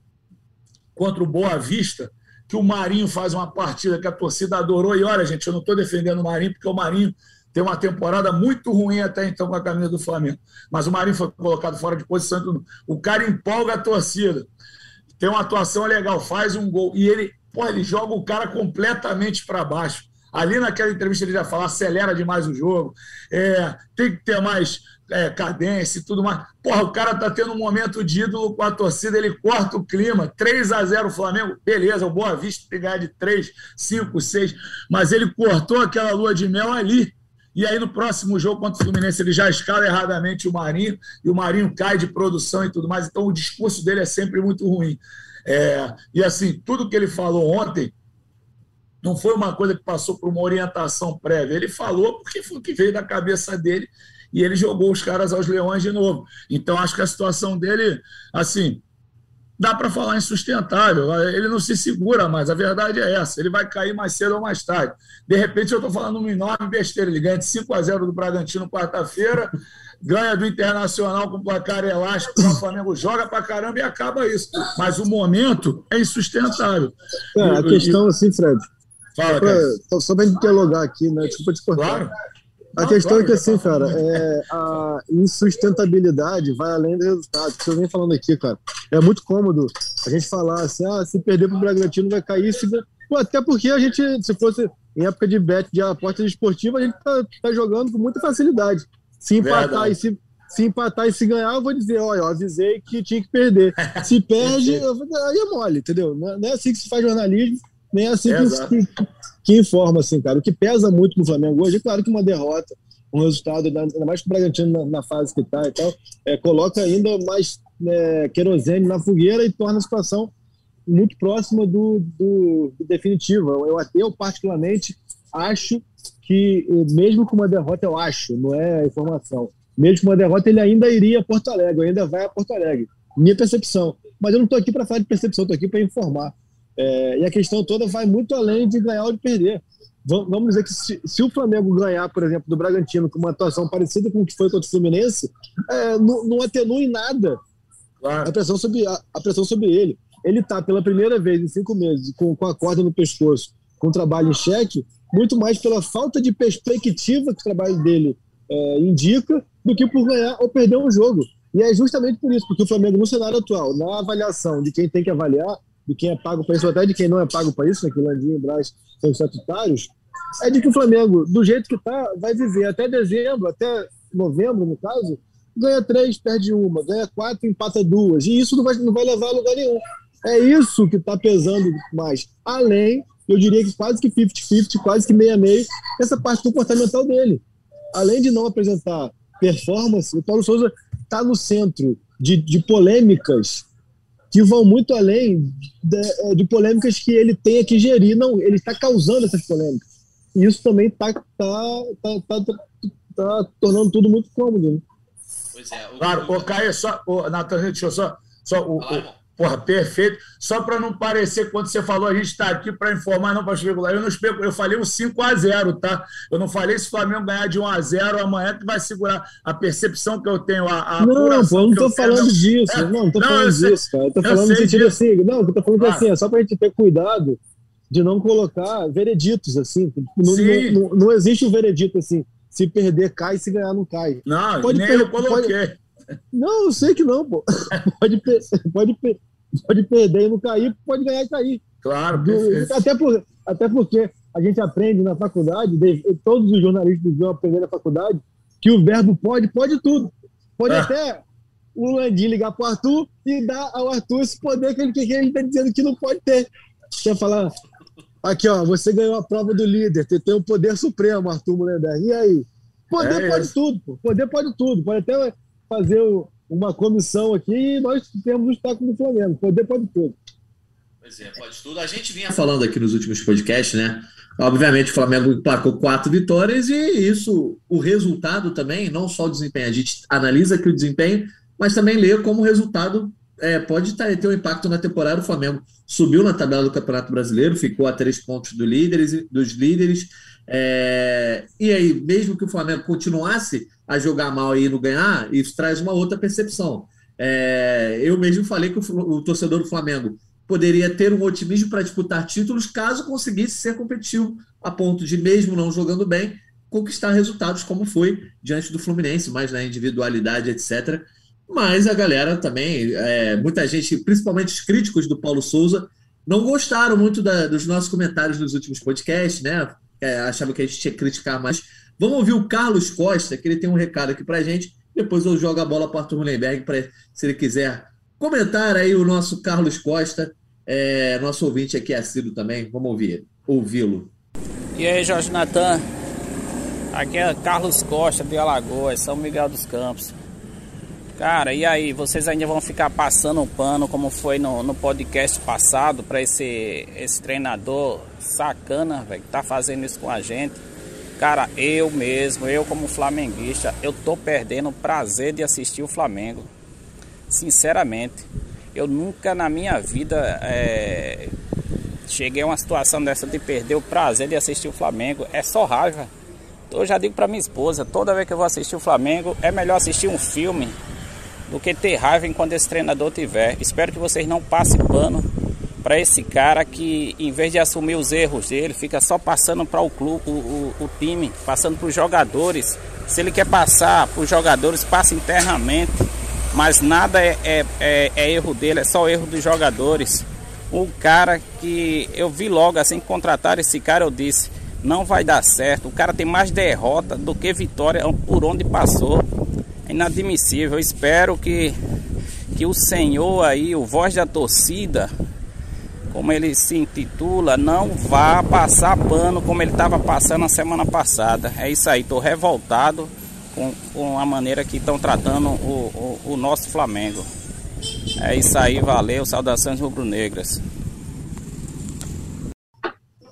contra o Boa Vista, que o Marinho faz uma partida que a torcida adorou. E olha, gente, eu não estou defendendo o Marinho, porque o Marinho tem uma temporada muito ruim até então com a camisa do Flamengo. Mas o Marinho foi colocado fora de posição. O cara empolga a torcida. Tem uma atuação legal, faz um gol. E ele, pô, ele joga o cara completamente para baixo. Ali naquela entrevista ele já falou, acelera demais o jogo, é, tem que ter mais é, cadência e tudo mais. Porra, o cara tá tendo um momento de ídolo com a torcida, ele corta o clima. 3 a 0 o Flamengo, beleza, o Boa Vista pegar de 3, 5, 6, mas ele cortou aquela lua de mel ali. E aí, no próximo jogo contra o Fluminense, ele já escala erradamente o Marinho, e o Marinho cai de produção e tudo mais. Então, o discurso dele é sempre muito ruim. É, e assim, tudo que ele falou ontem não foi uma coisa que passou por uma orientação prévia. Ele falou porque foi o que veio da cabeça dele e ele jogou os caras aos leões de novo. Então, acho que a situação dele, assim, dá para falar insustentável. Ele não se segura mais. A verdade é essa. Ele vai cair mais cedo ou mais tarde. De repente, eu estou falando uma enorme besteira. Ele ganha de 5 a 0 do Bragantino quarta-feira, ganha do Internacional com placar elástico, o Flamengo joga para caramba e acaba isso. Mas o momento é insustentável. É, a questão, assim, Fred. Fala, cara. Só para interlogar aqui, né? Desculpa te cortar. Claro. A questão é que, assim, cara, é, a insustentabilidade vai além do resultado. Que eu venho falando aqui, cara. É muito cômodo a gente falar assim, ah, se perder pro Bragantino vai cair. Se... Pô, até porque a gente, se fosse em época de bet, de aposta esportiva, a gente tá, tá jogando com muita facilidade. Se empatar e se, se empatar e se ganhar, eu vou dizer, olha, eu avisei que tinha que perder. Se perde, eu aí é mole, entendeu? Não é assim que se faz jornalismo, nem é assim que, que, que, informa, assim, cara. O que pesa muito no Flamengo hoje, é claro que uma derrota, um resultado, ainda mais que o Bragantino na, na fase que está e tal, é, coloca ainda mais é, querosene na fogueira e torna a situação muito próxima do, do, do definitivo. Eu, eu, particularmente, acho que, mesmo com uma derrota, eu acho, não é informação, mesmo com uma derrota, ele ainda iria a Porto Alegre, ainda vai a Porto Alegre. Minha percepção. Mas eu não estou aqui para falar de percepção, estou aqui para informar. É, e a questão toda vai muito além de ganhar ou de perder. Vamos dizer que se, se, o Flamengo ganhar, por exemplo, do Bragantino com uma atuação parecida com o que foi contra o Fluminense, é, não, não atenua em nada claro. a, pressão sobre, a, a, pressão sobre ele. Ele está pela primeira vez em cinco meses com, com a corda no pescoço, com o trabalho em xeque, muito mais pela falta de perspectiva que o trabalho dele é, indica do que por ganhar ou perder um jogo. E é justamente por isso, porque o Flamengo, no cenário atual, na avaliação de quem tem que avaliar, de quem é pago para isso, ou até de quem não é pago para isso, né, que o Landim e o Braz são estatutários, é de que o Flamengo, do jeito que está, vai viver até dezembro, até novembro, no caso, ganha três, perde uma, ganha quatro, empata duas. E isso não vai, não vai levar a lugar nenhum. É isso que está pesando mais. Além, eu diria que quase que 50-50, quase que meia-meia, essa parte comportamental dele. Além de não apresentar performance, o Paulo Souza está no centro de, de polêmicas que vão muito além de, é, de, polêmicas que ele tenha que gerir. Não, ele está causando essas polêmicas. E isso também está tá, tá, tá, tá, tornando tudo muito cômodo. Né? Pois é. O, claro, o, o Caio, só, o, Natan, deixa eu só. só o, Porra, perfeito. Só para não parecer, quando você falou, a gente está aqui para informar, não para especular. Eu não especulo, eu falei um 5x0, tá? Eu não falei se o Flamengo ganhar de 1x0 amanhã, que vai segurar a percepção que eu tenho. A, a não, pô, eu não estou falando tenho, disso. É, não, não estou falando disso, cara. Eu tô falando no sentido disso. assim. Não, eu tô falando assim, é só para a gente ter cuidado de não colocar vereditos, assim. Não, não, não, não existe um veredito assim. Se perder, cai, se ganhar, não cai. Não, pode nem eu coloquei. Pode... Não, eu sei que não, pô. Pode, pode, pode perder e não cair, pode ganhar e cair. Claro, Do, até, por, até porque a gente aprende na faculdade, todos os jornalistas vão aprender na faculdade, que o verbo pode, pode tudo. Pode ah. até o Landim ligar para o Arthur e dar ao Arthur esse poder que ele está dizendo que não pode ter. Quer falar? Aqui, ó, você ganhou a prova do líder, você tem o poder supremo, Arthur Mulher. E aí? Poder é pode isso. tudo, pô. Poder pode tudo. Pode até fazer uma comissão aqui e nós temos o estáculo do Flamengo. Poder pode tudo. Pois é, pode tudo. A gente vinha falando aqui nos últimos podcasts, né? Obviamente o Flamengo emplacou quatro vitórias e isso, o resultado também, não só o desempenho, a gente analisa aqui o desempenho, mas também lê como o resultado é, pode ter um impacto na temporada. O Flamengo subiu na tabela do Campeonato Brasileiro, ficou a três pontos do líderes, dos líderes. É, e aí, mesmo que o Flamengo continuasse a jogar mal e não ganhar, isso traz uma outra percepção. É, eu mesmo falei que o, o, torcedor do Flamengo poderia ter um otimismo para disputar títulos caso conseguisse ser competitivo, a ponto de, mesmo não jogando bem, conquistar resultados como foi diante do Fluminense, mais na individualidade, etc. Mas a galera também, é, muita gente, principalmente os críticos do Paulo Souza, não gostaram muito da, dos nossos comentários nos últimos podcasts, né? é, achava que a gente tinha que criticar mais. Vamos ouvir o Carlos Costa, que ele tem um recado aqui pra gente. Depois eu jogo a bola para o Arthur Mullenberg, para se ele quiser comentar aí o nosso Carlos Costa, é, nosso ouvinte aqui assíduo também. Vamos ouvir, ouvi-lo. E aí, Jorge Natan? Aqui é Carlos Costa de Alagoas, São Miguel dos Campos. Cara, e aí, vocês ainda vão ficar passando um pano como foi no, no podcast passado para esse, esse treinador sacana, velho, que tá fazendo isso com a gente? Cara, eu mesmo, eu como flamenguista, eu tô perdendo o prazer de assistir o Flamengo. Sinceramente, eu nunca na minha vida é, cheguei a uma situação dessa de perder o prazer de assistir o Flamengo. É só raiva. Eu já digo para minha esposa, toda vez que eu vou assistir o Flamengo, é melhor assistir um filme do que ter raiva enquanto esse treinador tiver. Espero que vocês não passem pano para esse cara que, em vez de assumir os erros dele, fica só passando para o clube, o, o, o time, passando para os jogadores. Se ele quer passar para os jogadores, passa internamente. Mas nada é, é, é, é erro dele, é só erro dos jogadores. O cara que eu vi logo assim contratar esse cara, eu disse não vai dar certo. O cara tem mais derrota do que vitória por onde passou. É inadmissível. Eu espero que, que o Senhor aí, o voz da torcida, como ele se intitula, não vá passar pano como ele estava passando na semana passada. É isso aí, estou revoltado com, com a maneira que estão tratando o, o, o nosso Flamengo. É isso aí, valeu, saudações rubro-negras.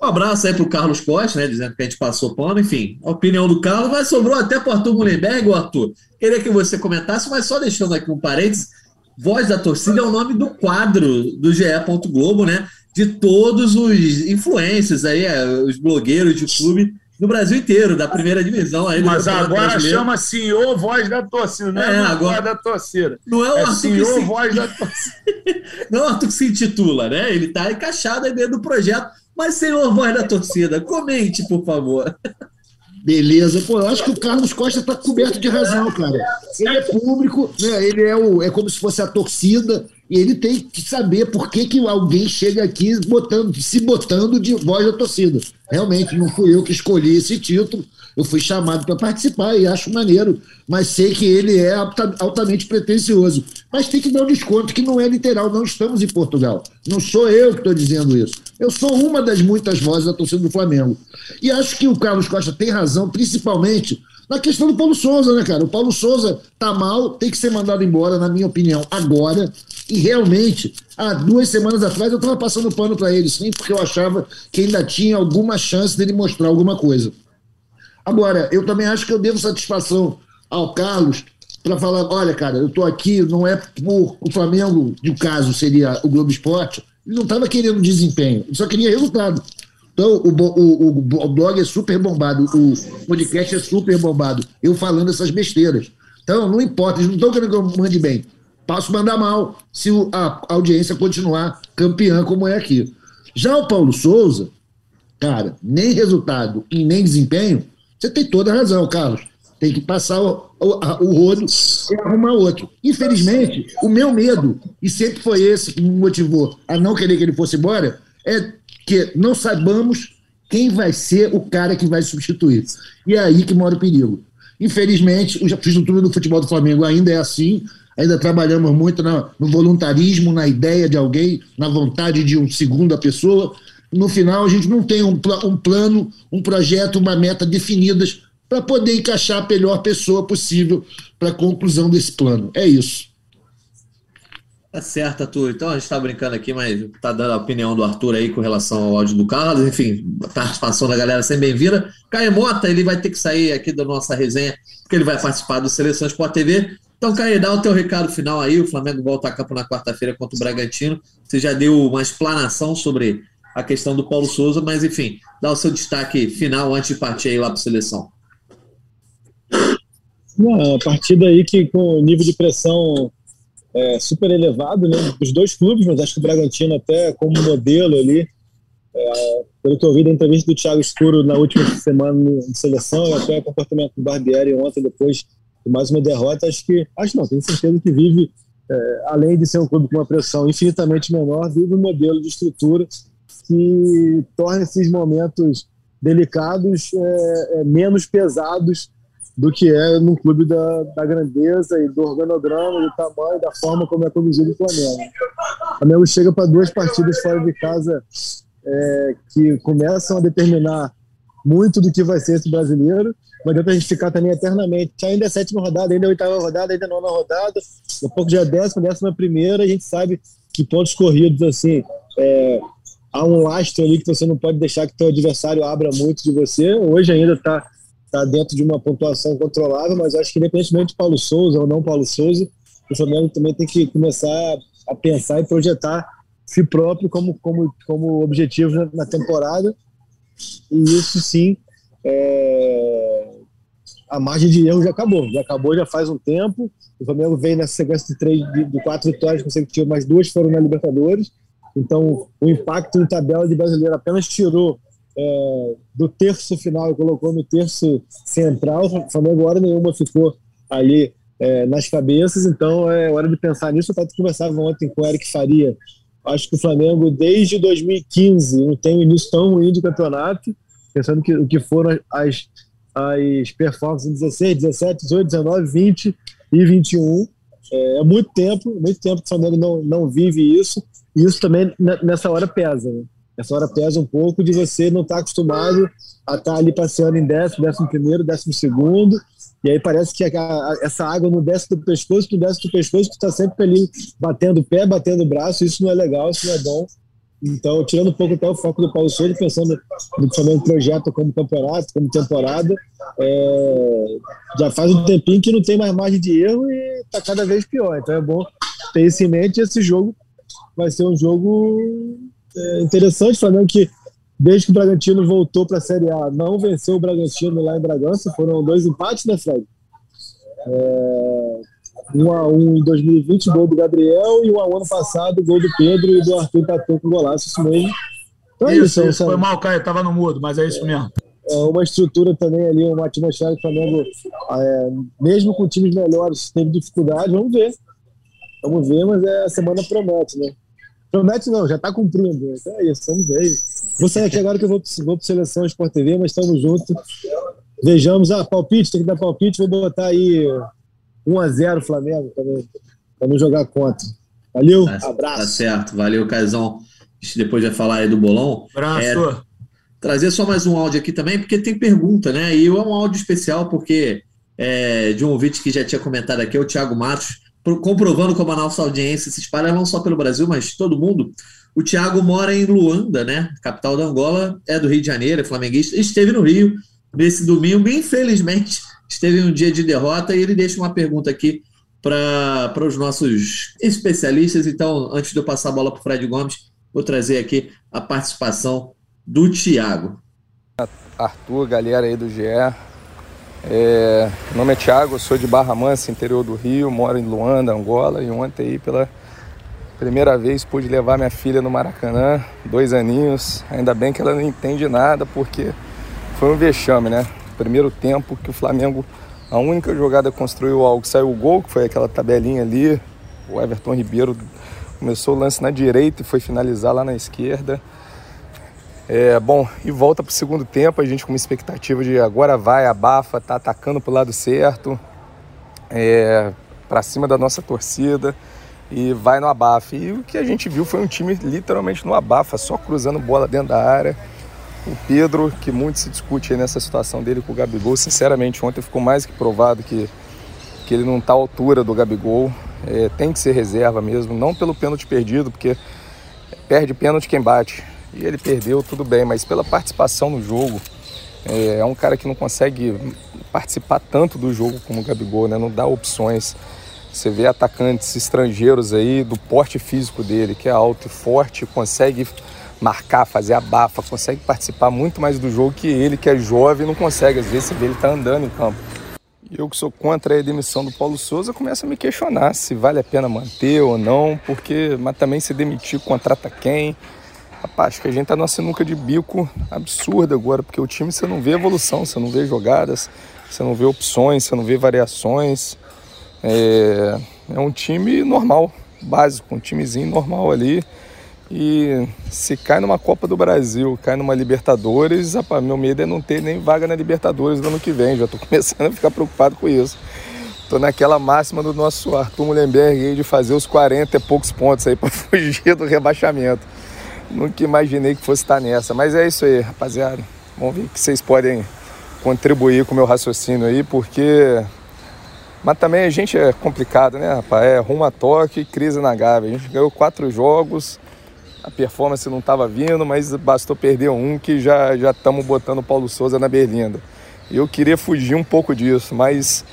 Um abraço aí pro Carlos Costa, né? Dizendo que a gente passou pano, enfim, a opinião do Carlos, mas sobrou até pro Arthur Mullenberg, Arthur. Queria que você comentasse, mas só deixando aqui um parênteses, Voz da Torcida é o nome do quadro do GE. Globo, né? De todos os influencers aí, é, os blogueiros de clube no Brasil inteiro, da primeira divisão. Aí Mas agora brasileiro. chama senhor voz da torcida, não é, é agora, voz da torcida. Não é o é Arthur senhor se... voz da torcida. não é o Arthur que se intitula, né? Ele está encaixado aí dentro do projeto mas, senhor voz da torcida, comente, por favor. Beleza, pô, eu acho que o Carlos Costa está coberto de razão, cara. Ele é público, né? Ele é, o, é como se fosse a torcida, e ele tem que saber por que, que alguém chega aqui botando, se botando de voz da torcida. Realmente, não fui eu que escolhi esse título, eu fui chamado para participar e acho maneiro, mas sei que ele é altamente pretencioso. Mas tem que dar um desconto que não é literal, não estamos em Portugal. Não sou eu que estou dizendo isso. Eu sou uma das muitas vozes da torcida do Flamengo. E acho que o Carlos Costa tem razão, principalmente na questão do Paulo Souza, né, cara? O Paulo Souza tá mal, tem que ser mandado embora, na minha opinião, agora. E realmente, há duas semanas atrás eu estava passando pano para ele, sim, porque eu achava que ainda tinha alguma chance dele mostrar alguma coisa. Agora, eu também acho que eu devo satisfação ao Carlos para falar: olha, cara, eu estou aqui, não é por o Flamengo, de caso seria o Globo Esporte, ele não estava querendo desempenho, ele só queria resultado. Então, o, o, o, blog é super bombado, o podcast é super bombado, eu falando essas besteiras. Então, não importa, eles não estão querendo que eu mande bem. Passo mandar mal se a audiência continuar campeã como é aqui. Já o Paulo Souza, cara, nem resultado e nem desempenho, você tem toda a razão, Carlos. Tem que passar o, o, o rodo e arrumar outro. Infelizmente, o meu medo, e sempre foi esse que me motivou a não querer que ele fosse embora, é que não saibamos quem vai ser o cara que vai substituir. E é aí que mora o perigo. Infelizmente, o estrutura do futebol do Flamengo ainda é assim, ainda trabalhamos muito no voluntarismo, na ideia de alguém, na vontade de um segunda pessoa, no final a gente não tem um, um plano, um projeto, uma meta definidas para poder encaixar a melhor pessoa possível para a conclusão desse plano. É isso. Tá certo, Arthur. Então a gente está brincando aqui, mas tá dando a opinião do Arthur aí com relação ao áudio do Carlos. Enfim, participação da galera sempre bem-vinda. Caio Mota, ele vai ter que sair aqui da nossa resenha, porque ele vai participar do Seleção Sport TV. Então, Caio, dá o teu recado final aí. O Flamengo volta a campo na quarta-feira contra o Bragantino. Você já deu uma explanação sobre a questão do Paulo Souza, mas enfim, dá o seu destaque final antes de partir aí lá para a seleção. Uma partida aí que com o nível de pressão é, super elevado, né? Os dois clubes, mas acho que o Bragantino até como modelo ali, é, pelo que eu vi da entrevista do Thiago Escuro na última semana de seleção até o comportamento do Barbieri ontem depois de mais uma derrota, acho que, acho não, tenho certeza que vive, é, além de ser um clube com uma pressão infinitamente menor, vive um modelo de estrutura que torna esses momentos delicados, é, é, menos pesados do que é no clube da, da grandeza e do organograma, do tamanho, da forma como é conduzido o Flamengo. O Flamengo chega para duas partidas fora de casa é, que começam a determinar muito do que vai ser esse brasileiro. Não adianta a gente ficar também eternamente. Ainda é sétima rodada, ainda é oitava rodada, ainda é nona rodada. Daqui a pouco é décima, décima primeira. A gente sabe que pontos corridos, assim, é, há um lastro ali que você não pode deixar que teu adversário abra muito de você. Hoje ainda está tá dentro de uma pontuação controlável, mas acho que independentemente de Paulo Souza ou não Paulo Souza, o Flamengo também tem que começar a pensar e projetar si próprio como, como, como objetivo na temporada. E isso sim, é... a margem de erro já acabou. Já acabou, já faz um tempo. O Flamengo veio nessa sequência de, três, de, de quatro vitórias consecutivas, mais duas foram na Libertadores. Então, o impacto em tabela de brasileiro apenas tirou é, do terço final e colocou no terço central. O Flamengo, hora nenhuma, ficou ali é, nas cabeças. Então, é hora de pensar nisso. Eu conversava ontem com o Eric Faria, Acho que o Flamengo, desde 2015, não tem um início tão ruim de campeonato, pensando que o que foram as, as performances em 16, 17, 18, 19, 20 e 21. É, é muito tempo, muito tempo que o Flamengo não, não vive isso, e isso também nessa hora pesa. Né? Nessa hora pesa um pouco de você não estar tá acostumado a estar tá ali passeando em décimo, décimo primeiro, décimo segundo, e aí parece que a, a, essa água não desce do pescoço, tu desce do pescoço, tu está sempre ali batendo o pé, batendo o braço, isso não é legal, isso não é bom. Então, tirando um pouco até o foco do Paulo Souza, pensando no que Flamengo projeta como campeonato, como temporada, é, já faz um tempinho que não tem mais margem de erro e está cada vez pior. Então é bom ter isso em mente. Esse jogo vai ser um jogo é, interessante. Flamengo que desde que o Bragantino voltou para a Série A, não venceu o Bragantino lá em Bragança. Foram dois empates, né, Fred? É, um a um em 2020, gol do Gabriel, e um a um ano passado, gol do Pedro e do Arthur empatou com golaço, isso mesmo. Então é isso, isso, isso foi mal, Caio, estava no mudo, mas é isso mesmo. É uma estrutura também ali, uma atmosfera que o Flamengo, é, mesmo com times melhores, teve dificuldade, vamos ver. Vamos ver, mas é, a semana promete, né? Promete não, já está cumprindo. Então é isso, vamos ver. Vou sair aqui agora que eu vou, vou para Seleção Sport TV, mas estamos juntos. Vejamos. Ah, palpite, tem que dar palpite. Vou botar aí 1x0 Flamengo também, para não jogar contra. Valeu, tá, abraço. Tá certo, valeu, Caizão. A gente depois vai falar aí do bolão. Abraço. É, trazer só mais um áudio aqui também, porque tem pergunta, né? E é um áudio especial, porque é, de um ouvinte que já tinha comentado aqui, é o Thiago Matos comprovando como a nossa audiência se espalha não só pelo Brasil, mas todo mundo. O Thiago mora em Luanda, né? Capital da Angola, é do Rio de Janeiro, é flamenguista. Esteve no Rio nesse domingo, infelizmente, esteve um dia de derrota e ele deixa uma pergunta aqui para os nossos especialistas. Então, antes de eu passar a bola para o Fred Gomes, vou trazer aqui a participação do Thiago. Arthur, galera aí do GE, é, meu nome é Thiago, sou de Barra Mansa, interior do Rio, moro em Luanda, Angola, e ontem aí pela primeira vez pude levar minha filha no Maracanã, dois aninhos. Ainda bem que ela não entende nada, porque foi um vexame, né? Primeiro tempo que o Flamengo, a única jogada construiu algo, saiu o gol, que foi aquela tabelinha ali. O Everton Ribeiro começou o lance na direita e foi finalizar lá na esquerda. É, bom, e volta para o segundo tempo, a gente com uma expectativa de agora vai, abafa, tá atacando para o lado certo, é, para cima da nossa torcida e vai no abafa. E o que a gente viu foi um time literalmente no abafa, só cruzando bola dentro da área. O Pedro, que muito se discute nessa situação dele com o Gabigol, sinceramente, ontem ficou mais que provado que, que ele não está à altura do Gabigol. É, tem que ser reserva mesmo, não pelo pênalti perdido, porque perde pênalti quem bate e ele perdeu, tudo bem, mas pela participação no jogo, é, é um cara que não consegue participar tanto do jogo como o Gabigol, né? não dá opções. Você vê atacantes estrangeiros aí do porte físico dele, que é alto e forte, consegue marcar, fazer a bafa, consegue participar muito mais do jogo que ele, que é jovem, não consegue. Às vezes você vê ele tá andando em campo. E eu que sou contra a demissão do Paulo Souza, começo a me questionar se vale a pena manter ou não, porque mas também se demitir contrata quem? Rapaz, que a gente tá numa sinuca de bico absurda agora, porque o time você não vê evolução, você não vê jogadas, você não vê opções, você não vê variações. É, é um time normal, básico, um timezinho normal ali. E se cai numa Copa do Brasil, cai numa Libertadores, rapaz, meu medo é não ter nem vaga na Libertadores no ano que vem. Já estou começando a ficar preocupado com isso. Estou naquela máxima do nosso Arthur Mullenberg de fazer os 40 e poucos pontos aí para fugir do rebaixamento. Nunca imaginei que fosse estar nessa. Mas é isso aí, rapaziada. Vamos ver que vocês podem contribuir com o meu raciocínio aí, porque. Mas também a gente é complicado, né, rapaz? É rumo a toque, crise na Gávea. A gente ganhou quatro jogos, a performance não estava vindo, mas bastou perder um que já já estamos botando o Paulo Souza na berlinda. Eu queria fugir um pouco disso, mas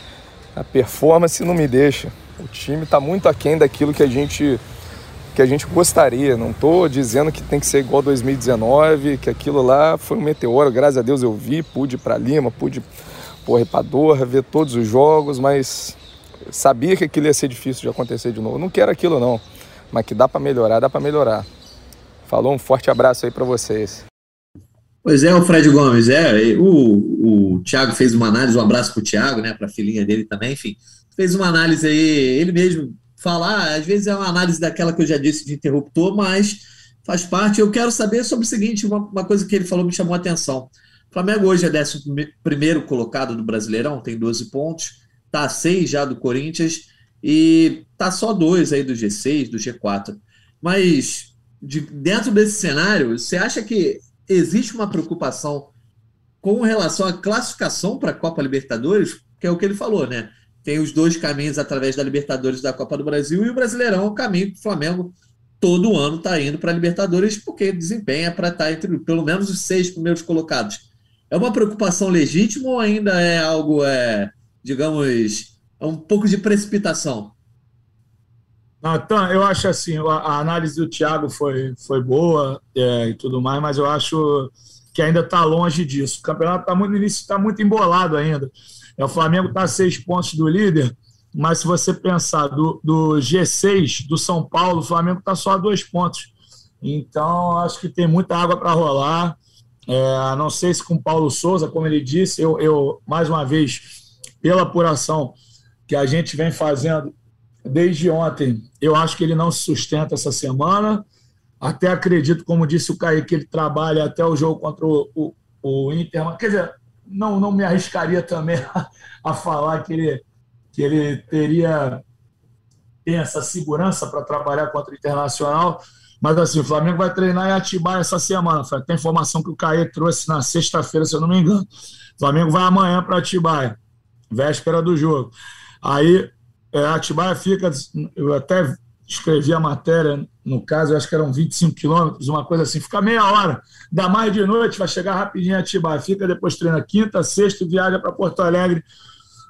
a performance não me deixa. O time está muito aquém daquilo que a gente que a gente gostaria. Não estou dizendo que tem que ser igual 2019, que aquilo lá foi um meteoro. Graças a Deus eu vi, pude para Lima, pude porra, ir para Doha, ver todos os jogos, mas sabia que aquilo ia ser difícil de acontecer de novo. Não quero aquilo não, mas que dá para melhorar, dá para melhorar. Falou, um forte abraço aí para vocês. Pois é, o Fred Gomes, é, o, o Thiago fez uma análise, um abraço para o Thiago, né, para a filhinha dele também, enfim, fez uma análise aí, ele mesmo falar, às vezes é uma análise daquela que eu já disse de interruptor, mas faz parte. Eu quero saber sobre o seguinte, uma, uma coisa que ele falou me chamou a atenção. O Flamengo hoje é 11 primeiro colocado do Brasileirão, tem 12 pontos, tá a 6 já do Corinthians e tá só dois aí do G6, do G4. Mas de, dentro desse cenário, você acha que existe uma preocupação com relação à classificação para a Copa Libertadores? Que é o que ele falou, né? Tem os dois caminhos através da Libertadores da Copa do Brasil e o Brasileirão é o caminho que o Flamengo todo ano está indo para a Libertadores porque desempenha para estar tá entre pelo menos os seis primeiros colocados. É uma preocupação legítima ou ainda é algo, é, digamos, é um pouco de precipitação? Natan, eu acho assim, a, análise do Thiago foi, foi boa é, e tudo mais, mas eu acho que ainda está longe disso. O campeonato está muito está muito embolado ainda. É, o Flamengo está a seis pontos do líder, mas se você pensar do, do G6 do São Paulo, o Flamengo está só a dois pontos. Então, acho que tem muita água para rolar. É, não sei se com Paulo Souza, como ele disse, eu, eu, mais uma vez, pela apuração que a gente vem fazendo desde ontem. Eu acho que ele não se sustenta essa semana. Até acredito, como disse o Caio, que ele trabalha até o jogo contra o, o, o Inter. Quer dizer, não, não me arriscaria também a, a falar que ele, que ele teria tem essa segurança para trabalhar contra o Internacional. Mas assim, o Flamengo vai treinar em Atibaia essa semana. Tem informação que o Caê trouxe na sexta-feira, se eu não me engano. O Flamengo vai amanhã para Atibaia, véspera do jogo. Aí é, Atibaia fica, eu até escrevi a matéria, no caso, acho que eram 25 quilômetros, uma coisa assim, fica meia hora, dá mais de noite, vai chegar rapidinho em Atibaia, fica, depois treina quinta, sexta e viaja para Porto Alegre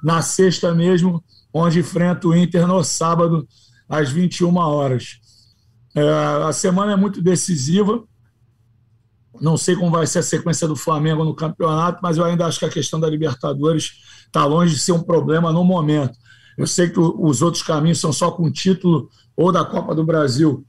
na sexta mesmo, onde enfrenta o Inter no sábado, às 21 horas. É, a semana é muito decisiva, não sei como vai ser a sequência do Flamengo no campeonato, mas eu ainda acho que a questão da Libertadores está longe de ser um problema no momento. Eu sei que os outros caminhos são só com título ou da Copa do Brasil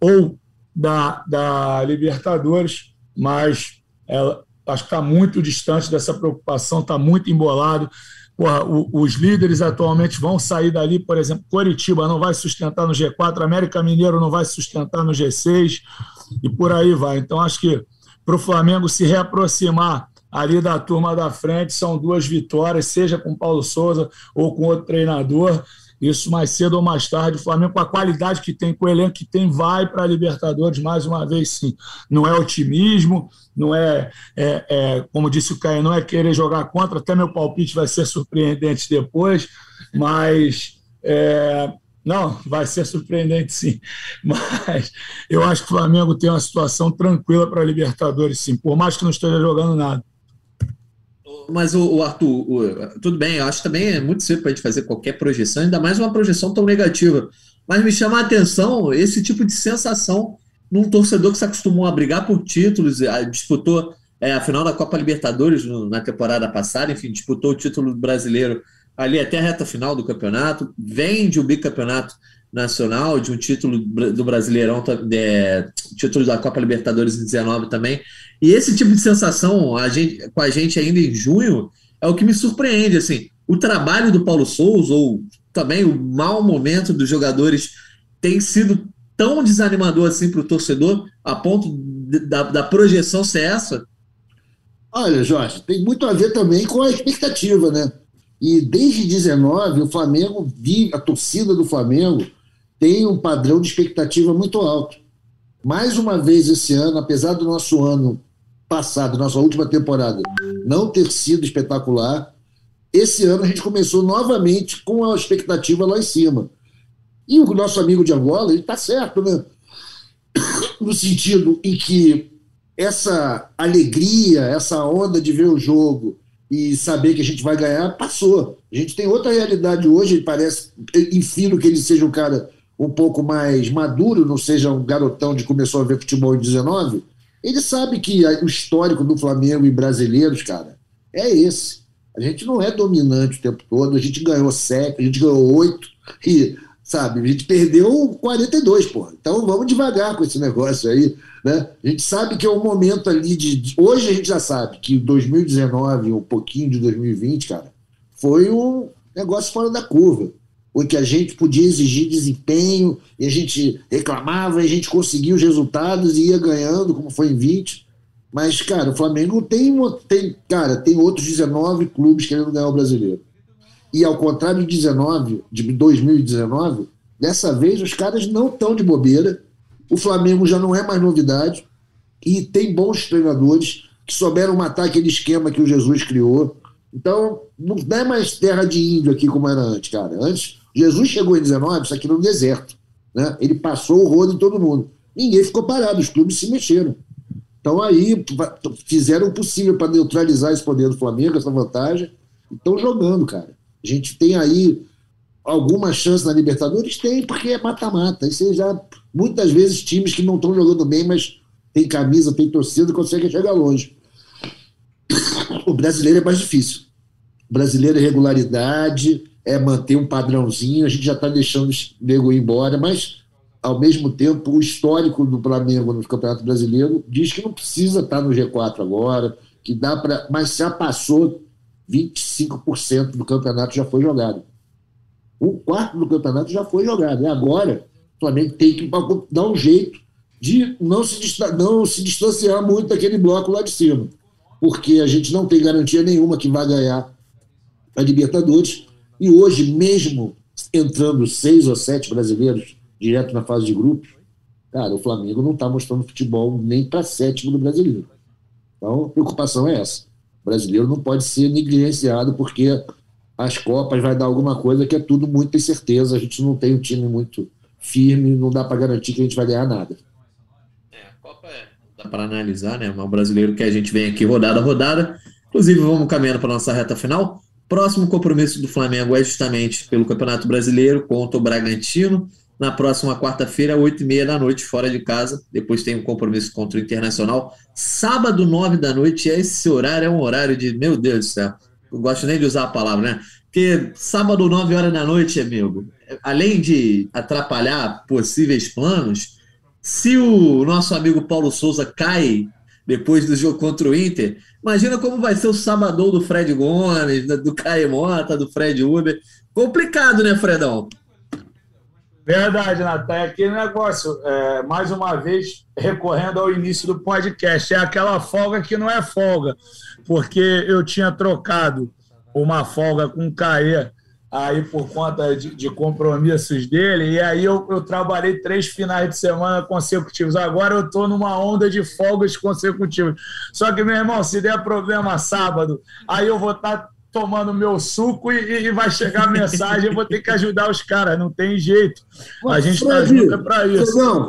ou da, da Libertadores, mas ela, acho que está muito distante dessa preocupação, está muito embolado. Porra, o, os líderes atualmente vão sair dali, por exemplo, Coritiba não vai sustentar no G4, América Mineiro não vai sustentar no G6 e por aí vai. Então, acho que para o Flamengo se reaproximar ali da turma da frente são duas vitórias, seja com Paulo Souza ou com outro treinador. Isso mais cedo ou mais tarde, o Flamengo, com a qualidade que tem, com o elenco que tem, vai para a Libertadores mais uma vez, sim. Não é otimismo, não é, é, é, como disse o Caio, não é querer jogar contra, até meu palpite vai ser surpreendente depois, mas é, não, vai ser surpreendente sim. Mas eu acho que o Flamengo tem uma situação tranquila para a Libertadores, sim, por mais que não esteja jogando nada. Mas o, o Arthur, o, tudo bem, eu acho também é muito cedo para a gente fazer qualquer projeção, ainda mais uma projeção tão negativa. Mas me chama a atenção esse tipo de sensação num torcedor que se acostumou a brigar por títulos, disputou é, a final da Copa Libertadores no, na temporada passada, enfim, disputou o título brasileiro ali até a reta final do campeonato, vem de um bicampeonato nacional, de um título do Brasileirão, é, título da Copa Libertadores em 19 também. E esse tipo de sensação a gente, com a gente ainda em junho é o que me surpreende. Assim, o trabalho do Paulo Souza, ou também o mau momento dos jogadores, tem sido tão desanimador assim para o torcedor, a ponto de, da, da projeção ser essa? Olha, Jorge, tem muito a ver também com a expectativa, né? E desde 19, o Flamengo, a torcida do Flamengo tem um padrão de expectativa muito alto. Mais uma vez esse ano, apesar do nosso ano passado, nossa última temporada, não ter sido espetacular, esse ano a gente começou novamente com a expectativa lá em cima. E o nosso amigo de Angola, ele está certo, né? No sentido em que essa alegria, essa onda de ver o jogo e saber que a gente vai ganhar, passou. A gente tem outra realidade hoje, parece, infiro que ele seja um cara um pouco mais maduro, não seja um garotão de começou a ver futebol em 19, ele sabe que o histórico do Flamengo e brasileiros, cara, é esse. A gente não é dominante o tempo todo, a gente ganhou sete, a gente ganhou oito, e, sabe, a gente perdeu 42, pô. Então vamos devagar com esse negócio aí, né? A gente sabe que é um momento ali de. Hoje a gente já sabe que 2019, um pouquinho de 2020, cara, foi um negócio fora da curva ou que a gente podia exigir desempenho, e a gente reclamava, e a gente conseguia os resultados e ia ganhando, como foi em 20. Mas, cara, o Flamengo tem, tem, cara, tem outros 19 clubes querendo ganhar o brasileiro. E ao contrário de 19, de 2019, dessa vez os caras não estão de bobeira. O Flamengo já não é mais novidade e tem bons treinadores que souberam matar aquele esquema que o Jesus criou. Então, não é mais terra de índio aqui como era antes, cara. Antes Jesus chegou em 19, isso aqui no deserto. Né? Ele passou o rodo em todo mundo. Ninguém ficou parado, os clubes se mexeram. Então aí fizeram o possível para neutralizar esse poder do Flamengo, essa vantagem. Estão jogando, cara. A gente tem aí alguma chance na Libertadores? Tem, porque é mata-mata. Isso já, muitas vezes, times que não estão jogando bem, mas tem camisa, tem torcida, conseguem chegar longe. O brasileiro é mais difícil. O brasileiro é regularidade, é manter um padrãozinho, a gente já está deixando o nego ir embora, mas, ao mesmo tempo, o histórico do Flamengo no Campeonato Brasileiro diz que não precisa estar tá no G4 agora, que dá para. Mas já passou 25% do campeonato já foi jogado. Um quarto do campeonato já foi jogado. E agora, o Flamengo tem que dar um jeito de não se, não se distanciar muito daquele bloco lá de cima. Porque a gente não tem garantia nenhuma que vai ganhar a Libertadores e hoje, mesmo entrando seis ou sete brasileiros direto na fase de grupos, cara, o Flamengo não está mostrando futebol nem para sétimo do brasileiro. Então, a preocupação é essa. O brasileiro não pode ser negligenciado porque as Copas vai dar alguma coisa que é tudo muita incerteza. A gente não tem um time muito firme, não dá para garantir que a gente vai ganhar nada. É, a Copa é, dá para analisar, né? O brasileiro que a gente vem aqui rodada a rodada. Inclusive, vamos caminhando para nossa reta final. Próximo compromisso do Flamengo é justamente pelo Campeonato Brasileiro contra o Bragantino. Na próxima quarta-feira, 8h30 da noite, fora de casa. Depois tem um compromisso contra o Internacional. Sábado, 9 da noite. Esse horário é um horário de. Meu Deus do céu. Não gosto nem de usar a palavra, né? Porque sábado, 9 horas da noite, amigo, além de atrapalhar possíveis planos, se o nosso amigo Paulo Souza cai depois do jogo contra o Inter, Imagina como vai ser o sabadão do Fred Gomes, do Caio Mota, do Fred Uber. Complicado, né, Fredão? Verdade, Natan. É aquele negócio, é, mais uma vez, recorrendo ao início do podcast, é aquela folga que não é folga, porque eu tinha trocado uma folga com o Caê aí por conta de, de, compromissos dele, e aí eu, eu, trabalhei três finais de semana consecutivos. Agora eu estou numa onda de folgas consecutivas. Só que, meu irmão, se der problema sábado, aí eu vou estar tá tomando meu suco e, e, vai chegar a mensagem, eu vou ter que ajudar os caras, não tem jeito. A gente está junto para isso. Não,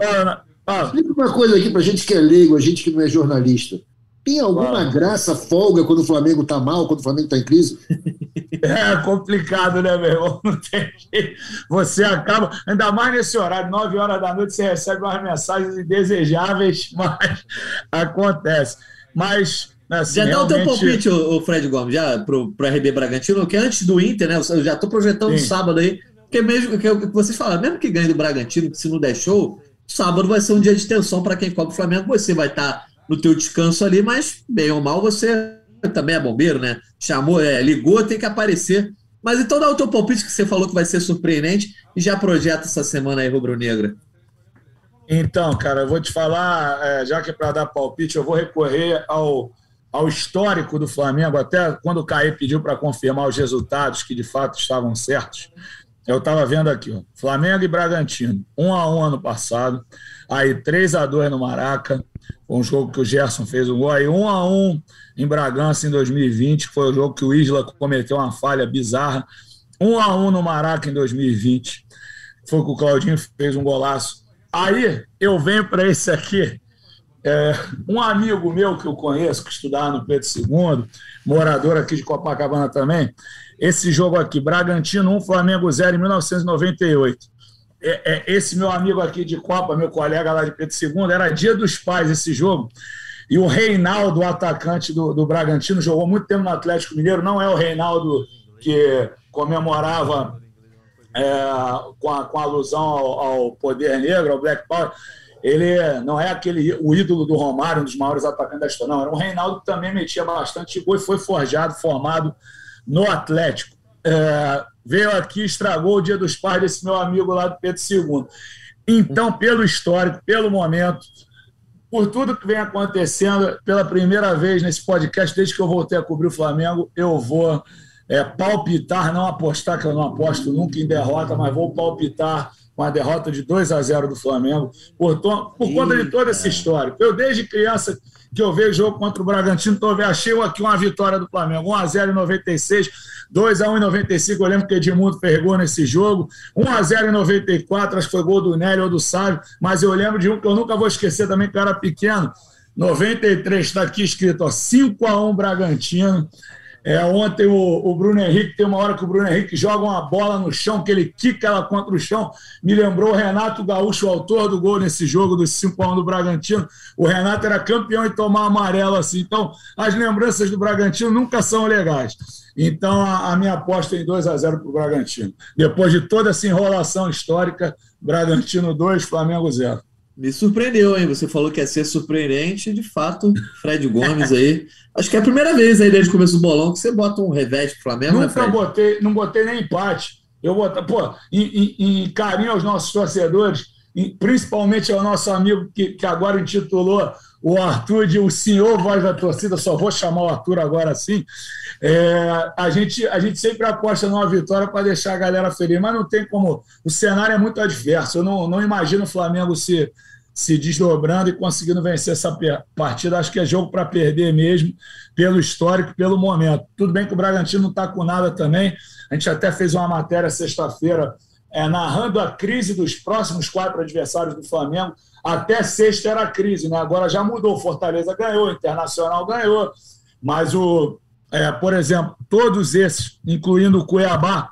explica uma coisa aqui para gente que é leigo, a gente que não é jornalista. Tem alguma graça folga quando o Flamengo tá mal, quando o Flamengo tá em crise? É complicado, né, meu irmão? Não tem jeito. Você acaba, ainda mais nesse horário, 9 horas da noite, você recebe umas mensagens indesejáveis, mas acontece. Mas. Assim, já realmente... dá o teu palpite, o Fred Gomes, já pro, pro RB Bragantino, que antes do Inter, né? Eu já tô projetando Sim. sábado aí, porque mesmo que, que vocês falaram, mesmo que ganhe do Bragantino, se não der show, sábado vai ser um dia de tensão para quem cobre o Flamengo, você vai estar. Tá no teu descanso ali, mas bem ou mal você também é bombeiro, né? Chamou, é, ligou, tem que aparecer. Mas então dá o teu palpite que você falou que vai ser surpreendente e já projeta essa semana aí, Rubro Negra. Então, cara, eu vou te falar, é, já que é para dar palpite, eu vou recorrer ao, ao histórico do Flamengo, até quando o Caí pediu para confirmar os resultados que de fato estavam certos. Eu estava vendo aqui, ó, Flamengo e Bragantino, 1 a 1 ano passado, aí 3 a 2 no Maraca, um jogo que o Gerson fez um gol, aí 1 a 1 em Bragança em 2020, que foi o jogo que o Isla cometeu uma falha bizarra, 1 a 1 no Maraca em 2020, foi que o Claudinho fez um golaço. Aí eu venho para esse aqui, é, um amigo meu que eu conheço, que estudava no Pedro II, morador aqui de Copacabana também, esse jogo aqui, Bragantino 1, Flamengo 0, em 1998. É, é, esse meu amigo aqui de Copa, meu colega lá de Pedro II, era dia dos pais esse jogo. E o Reinaldo, o atacante do, do Bragantino, jogou muito tempo no Atlético Mineiro. Não é o Reinaldo que comemorava é, com, a, com alusão ao, ao poder negro, ao Black Power ele não é aquele o ídolo do Romário, um dos maiores atacantes da história, não. Era um Reinaldo que também metia bastante gol e foi forjado, formado no Atlético. É, veio aqui, estragou o dia dos pais desse meu amigo lá do Pedro II. Então, pelo histórico, pelo momento, por tudo que vem acontecendo, pela primeira vez nesse podcast, desde que eu voltei a cobrir o Flamengo, eu vou é, palpitar, não apostar, que eu não aposto nunca em derrota, mas vou palpitar com a derrota de 2 a 0 do Flamengo, por, por conta de toda essa história. Eu, desde criança, que eu vejo o jogo contra o Bragantino, tô, achei aqui uma vitória do Flamengo. 1 a 0 em 96, 2 a 1 em 95, eu lembro que Edmundo pegou nesse jogo. 1 a 0 em 94, acho que foi gol do Nélio ou do Sávio, mas eu lembro de um que eu nunca vou esquecer também, que era pequeno. 93 está aqui escrito, ó, 5 a 1 Bragantino. É, ontem o, o, Bruno Henrique, tem uma hora que o Bruno Henrique joga uma bola no chão, que ele quica ela contra o chão. Me lembrou o Renato Gaúcho, o autor do gol nesse jogo dos 5 a 1 do Bragantino. O Renato era campeão em tomar amarelo assim. Então, as lembranças do Bragantino nunca são legais. Então, a, a minha aposta é em 2 a 0 para o Bragantino. Depois de toda essa enrolação histórica, Bragantino 2, Flamengo 0. Me surpreendeu, hein? Você falou que ia ser surpreendente, de fato, Fred Gomes aí. Acho que é a primeira vez aí desde o começo do bolão que você bota um revés pro Flamengo, né, Nunca né, botei, não botei nem empate. Eu botei, pô, em, em, em carinho aos nossos torcedores, principalmente ao nosso amigo que, que agora intitulou o Arthur de o senhor voz da torcida, só vou chamar o Arthur agora assim. É, a, gente, a gente sempre aposta numa vitória para deixar a galera feliz, mas não tem como. O cenário é muito adverso. Eu não, não imagino o Flamengo se se desdobrando e conseguindo vencer essa partida. Acho que é jogo para perder mesmo, pelo histórico, pelo momento. Tudo bem que o Bragantino não está com nada também. A gente até fez uma matéria sexta-feira é, narrando a crise dos próximos quatro adversários do Flamengo. Até sexta era crise, né? agora já mudou. Fortaleza ganhou, Internacional ganhou. Mas, o, é, por exemplo, todos esses, incluindo o Cuiabá,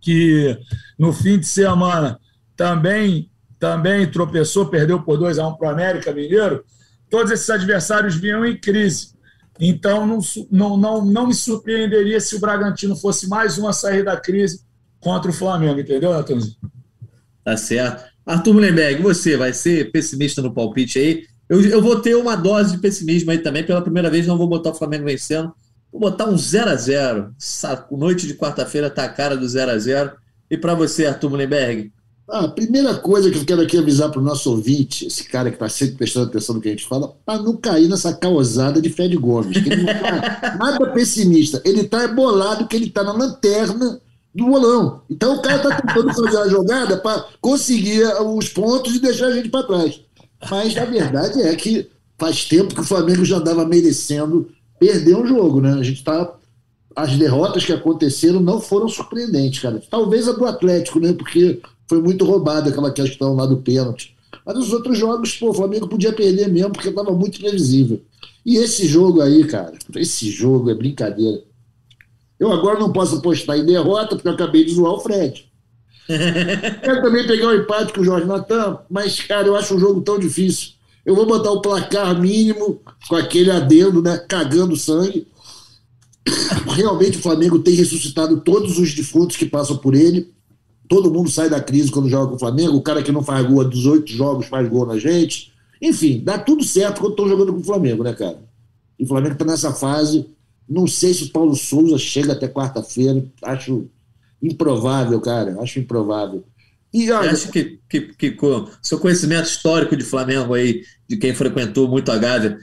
que no fim de semana também também tropeçou, perdeu por 2 a 1 para o América Mineiro. Todos esses adversários vinham em crise. Então, não, não, não, não me surpreenderia se o Bragantino fosse mais uma sair da crise contra o Flamengo, entendeu, Natanzinho? Tá certo. Arthur Mullenberg, você vai ser pessimista no palpite aí? Eu, eu vou ter uma dose de pessimismo aí também. Pela primeira vez, não vou botar o Flamengo vencendo. Vou botar um 0 a 0 Noite de quarta-feira tá a cara do 0 a 0 E para você, Arthur Mullenberg? Ah, a primeira coisa que eu quero aqui avisar para o nosso ouvinte, esse cara que está sempre prestando atenção no que a gente fala, para não cair nessa causada de Fred Gomes, que ele não está nada pessimista. Ele está bolado que ele está na lanterna do bolão. Então o cara está tentando fazer a jogada para conseguir os pontos e deixar a gente para trás. Mas a verdade é que faz tempo que o Flamengo já andava merecendo perder um jogo, né? A gente está as derrotas que aconteceram não foram surpreendentes, cara. Talvez a do Atlético, né? Porque foi muito roubada aquela questão lá do pênalti. Mas os outros jogos, pô, o Flamengo podia perder mesmo, porque estava muito previsível. E esse jogo aí, cara, esse jogo é brincadeira. Eu agora não posso apostar em derrota, porque eu acabei de zoar o Fred. Quero também pegar um empate com o Jorge Natan, mas, cara, eu acho um jogo tão difícil. Eu vou botar o placar mínimo, com aquele adendo, né? Cagando sangue. Realmente o Flamengo tem ressuscitado todos os defuntos que passam por ele. Todo mundo sai da crise quando joga com o Flamengo. O cara que não faz gol há 18 jogos faz gol na gente. Enfim, dá tudo certo quando estão jogando com o Flamengo, né, cara? E o Flamengo está nessa fase. Não sei se o Paulo Souza chega até quarta-feira. Acho improvável, cara. Acho improvável. E olha, acho que, que, que com seu conhecimento histórico de Flamengo aí, de quem frequentou muito a Gávea,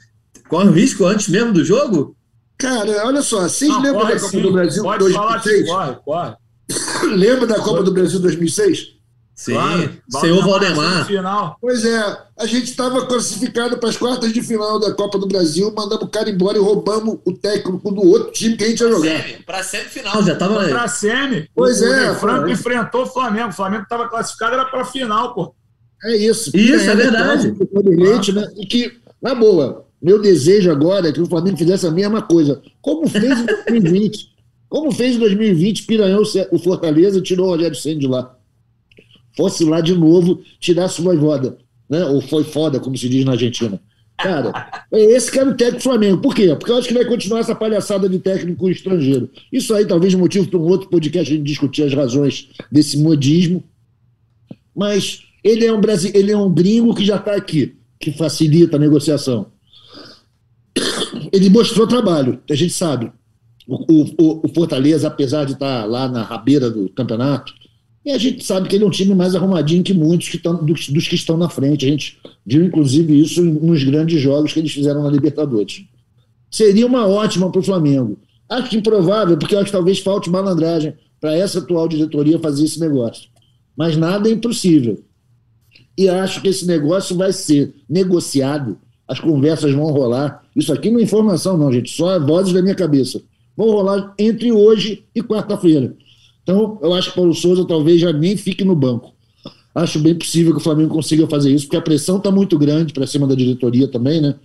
corre o risco antes mesmo do jogo? Cara, olha só, vocês Não, lembram da Copa sim. do Brasil Pode 2006? Falar corre, corre. Lembra da Copa do Brasil 2006? Sim, claro, senhor Valdemar. Final. Pois é, a gente estava classificado para as quartas de final da Copa do Brasil, mandamos o cara embora e roubamos o técnico do outro time que a gente ia jogar. Para semifinal, já estava aí. Para semi. Pois o, é. O Franco enfrentou o Flamengo. O Flamengo estava classificado, era para final, pô. É isso. Isso, é, é verdade. Leite, né? E que, na boa, meu desejo agora é que o Flamengo fizesse a mesma coisa. Como fez em 2020. Como fez em 2020, piranhou o Fortaleza tirou o Rogério Senna de lá fosse lá de novo, tirasse o Voivoda, né? ou foi foda, como se diz na Argentina. Cara, é esse que era o técnico do Flamengo. Por quê? Porque eu acho que vai continuar essa palhaçada de técnico estrangeiro. Isso aí talvez motivo para um outro podcast a gente discutir as razões desse modismo. Mas ele é um, ele é um gringo que já está aqui, que facilita a negociação. Ele mostrou trabalho, a gente sabe. O, o, o Fortaleza, apesar de estar lá na rabeira do campeonato, e a gente sabe que ele é um time mais arrumadinho que muitos que tão, dos, dos, que estão na frente. A gente viu, inclusive, isso nos grandes jogos que eles fizeram na Libertadores. Seria uma ótima para o Flamengo. Acho improvável, porque acho que talvez falte malandragem para essa atual diretoria fazer esse negócio. Mas nada é impossível. E acho que esse negócio vai ser negociado, as conversas vão rolar. Isso aqui não é informação, não, gente, só vozes da minha cabeça. Vão rolar entre hoje e quarta-feira. Então, eu acho que Paulo Souza talvez já nem fique no banco. Acho bem possível que o Flamengo consiga fazer isso, porque a pressão está muito grande para cima da diretoria também, né?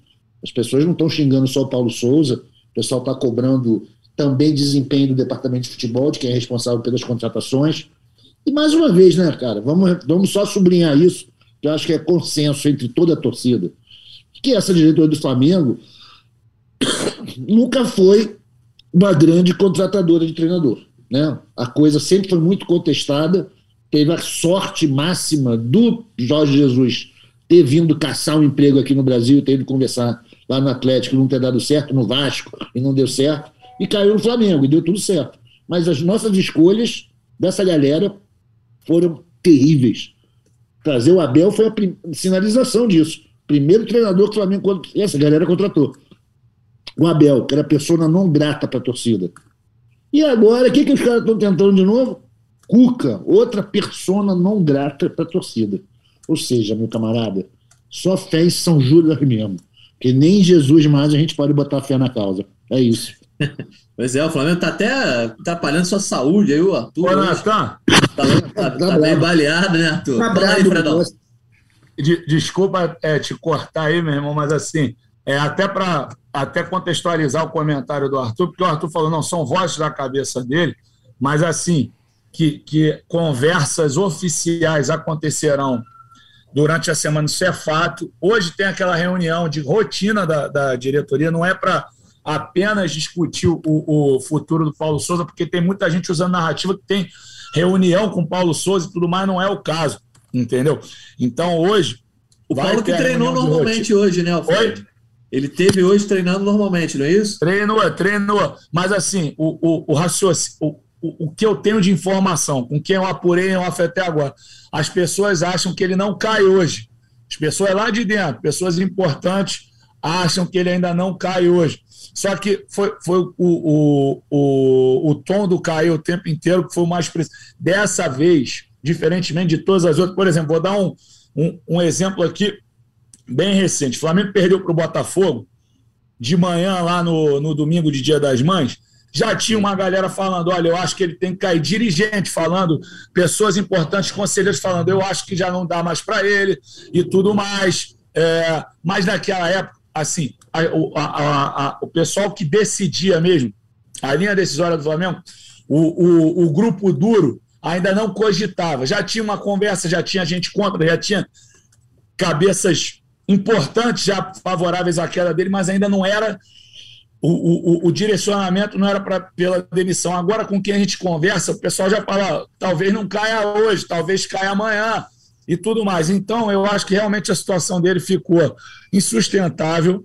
As pessoas não estão xingando só o Paulo Souza, o pessoal está cobrando também desempenho do departamento de futebol, de quem é responsável pelas contratações. E mais uma vez, né, cara, vamos, vamos só sublinhar isso, que eu acho que é consenso entre toda a torcida, que essa diretoria do Flamengo nunca foi uma grande contratadora de treinador. Né? A coisa sempre foi muito contestada. Teve a sorte máxima do Jorge Jesus ter vindo caçar um emprego aqui no Brasil, ter ido conversar lá no Atlético, não ter dado certo, no Vasco, e não deu certo, e caiu no Flamengo, e deu tudo certo. Mas as nossas escolhas dessa galera foram terríveis. Trazer o Abel foi a sinalização disso. Primeiro treinador que o Flamengo. Essa galera contratou. O Abel, que era pessoa não grata para a torcida. E agora, o que, que os caras estão tentando de novo? Cuca, outra persona não grata para a torcida. Ou seja, meu camarada, só fé em São Judas mesmo. Que nem Jesus mais a gente pode botar fé na causa. É isso. Pois é, o Flamengo está até atrapalhando sua saúde aí, o Arthur. Ô, Natan. Tá, tá, tá, tá bem baleado, né, Arthur? Tá Fala aí, Fredão. Desculpa é, te cortar aí, meu irmão, mas assim, é, até para até contextualizar o comentário do Arthur, porque o Arthur falou, não, são vozes da cabeça dele, mas assim, que, que conversas oficiais acontecerão durante a semana, isso é fato. Hoje tem aquela reunião de rotina da, da diretoria, não é para apenas discutir o, o futuro do Paulo Souza, porque tem muita gente usando narrativa que tem reunião com o Paulo Souza e tudo mais, não é o caso, entendeu? Então hoje. O Paulo que treinou normalmente hoje, né, Alfredo? Oi? Ele teve hoje treinando normalmente, não é isso? Treinou, treinou. Mas assim, o, o, o raciocínio. O, o, o que eu tenho de informação, com quem eu apurei em off até agora, as pessoas acham que ele não cai hoje. As pessoas lá de dentro, pessoas importantes, acham que ele ainda não cai hoje. Só que foi, foi o, o, o, o tom do cair o tempo inteiro que foi o mais preciso. Dessa vez, diferentemente de todas as outras, por exemplo, vou dar um, um, um exemplo aqui bem recente. O Flamengo perdeu para o Botafogo de manhã lá no, no domingo de Dia das Mães. Já tinha uma galera falando: olha, eu acho que ele tem que cair. Dirigente falando, pessoas importantes, conselheiros falando: eu acho que já não dá mais para ele e tudo mais. É, mas naquela época, assim, a, a, a, o pessoal que decidia mesmo, a linha decisória do Flamengo, o, o, o grupo duro ainda não cogitava. Já tinha uma conversa, já tinha gente contra, já tinha cabeças importantes já favoráveis à queda dele, mas ainda não era. O, o, o direcionamento não era pra, pela demissão. Agora, com quem a gente conversa, o pessoal já fala: talvez não caia hoje, talvez caia amanhã e tudo mais. Então, eu acho que realmente a situação dele ficou insustentável.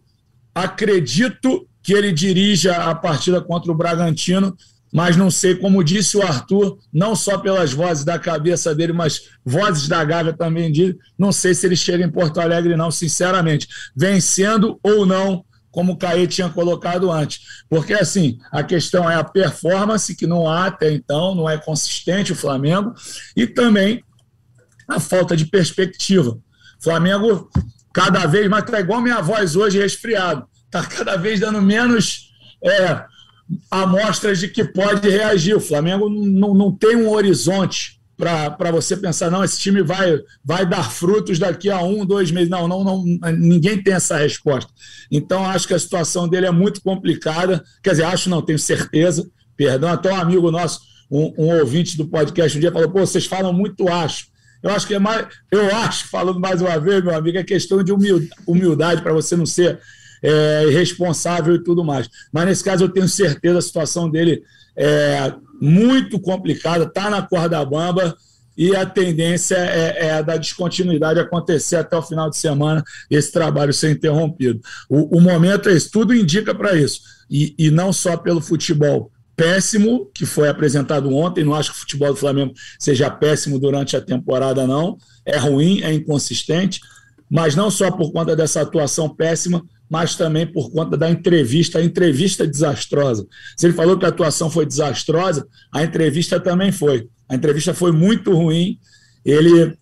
Acredito que ele dirija a partida contra o Bragantino, mas não sei, como disse o Arthur, não só pelas vozes da cabeça dele, mas vozes da Gávea também de, não sei se ele chega em Porto Alegre não, sinceramente, vencendo ou não, como o Caê tinha colocado antes. Porque, assim, a questão é a performance, que não há até então, não é consistente o Flamengo, e também a falta de perspectiva. Flamengo, cada vez mais, está igual minha voz hoje, resfriado, está cada vez dando menos é, amostras de que pode reagir. O Flamengo não, não tem um horizonte para você pensar, não, esse time vai, vai dar frutos daqui a um, dois meses. Não, não, não, ninguém tem essa resposta. Então, acho que a situação dele é muito complicada. Quer dizer, acho não, tenho certeza. Perdão, até um amigo nosso, um, um ouvinte do podcast um dia falou: pô, vocês falam muito acho. Eu acho que é mais, eu acho, falando mais uma vez, meu amigo, é questão de humildade para você não ser é, irresponsável e tudo mais. Mas nesse caso eu tenho certeza a situação dele é muito complicada, está na corda bamba e a tendência é, é a da descontinuidade acontecer até o final de semana, esse trabalho ser interrompido. O, o momento é esse, tudo indica para isso. E, e não só pelo futebol péssimo, que foi apresentado ontem, não acho que o futebol do Flamengo seja péssimo durante a temporada, não. É ruim, é inconsistente, mas não só por conta dessa atuação péssima, mas também por conta da entrevista, a entrevista desastrosa. Se ele falou que a atuação foi desastrosa, a entrevista também foi. A entrevista foi muito ruim. Ele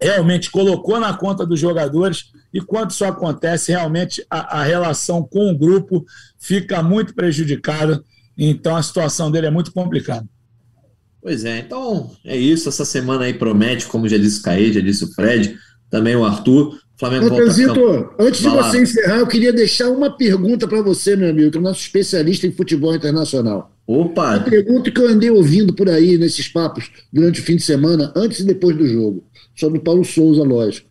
realmente colocou na conta dos jogadores e quando isso acontece, realmente a, a relação com o grupo fica muito prejudicada. Então a situação dele é muito complicada. Pois é, então é isso. Essa semana aí promete, como já disse o Caê, já disse o Fred, também o Arthur. Flamengo Matheusito, antes de você encerrar, eu queria deixar uma pergunta para você, meu amigo, que é o nosso especialista em futebol internacional. Opa! Uma pergunta que eu andei ouvindo por aí nesses papos durante o fim de semana, antes e depois do jogo, sobre o Paulo Souza, lógico.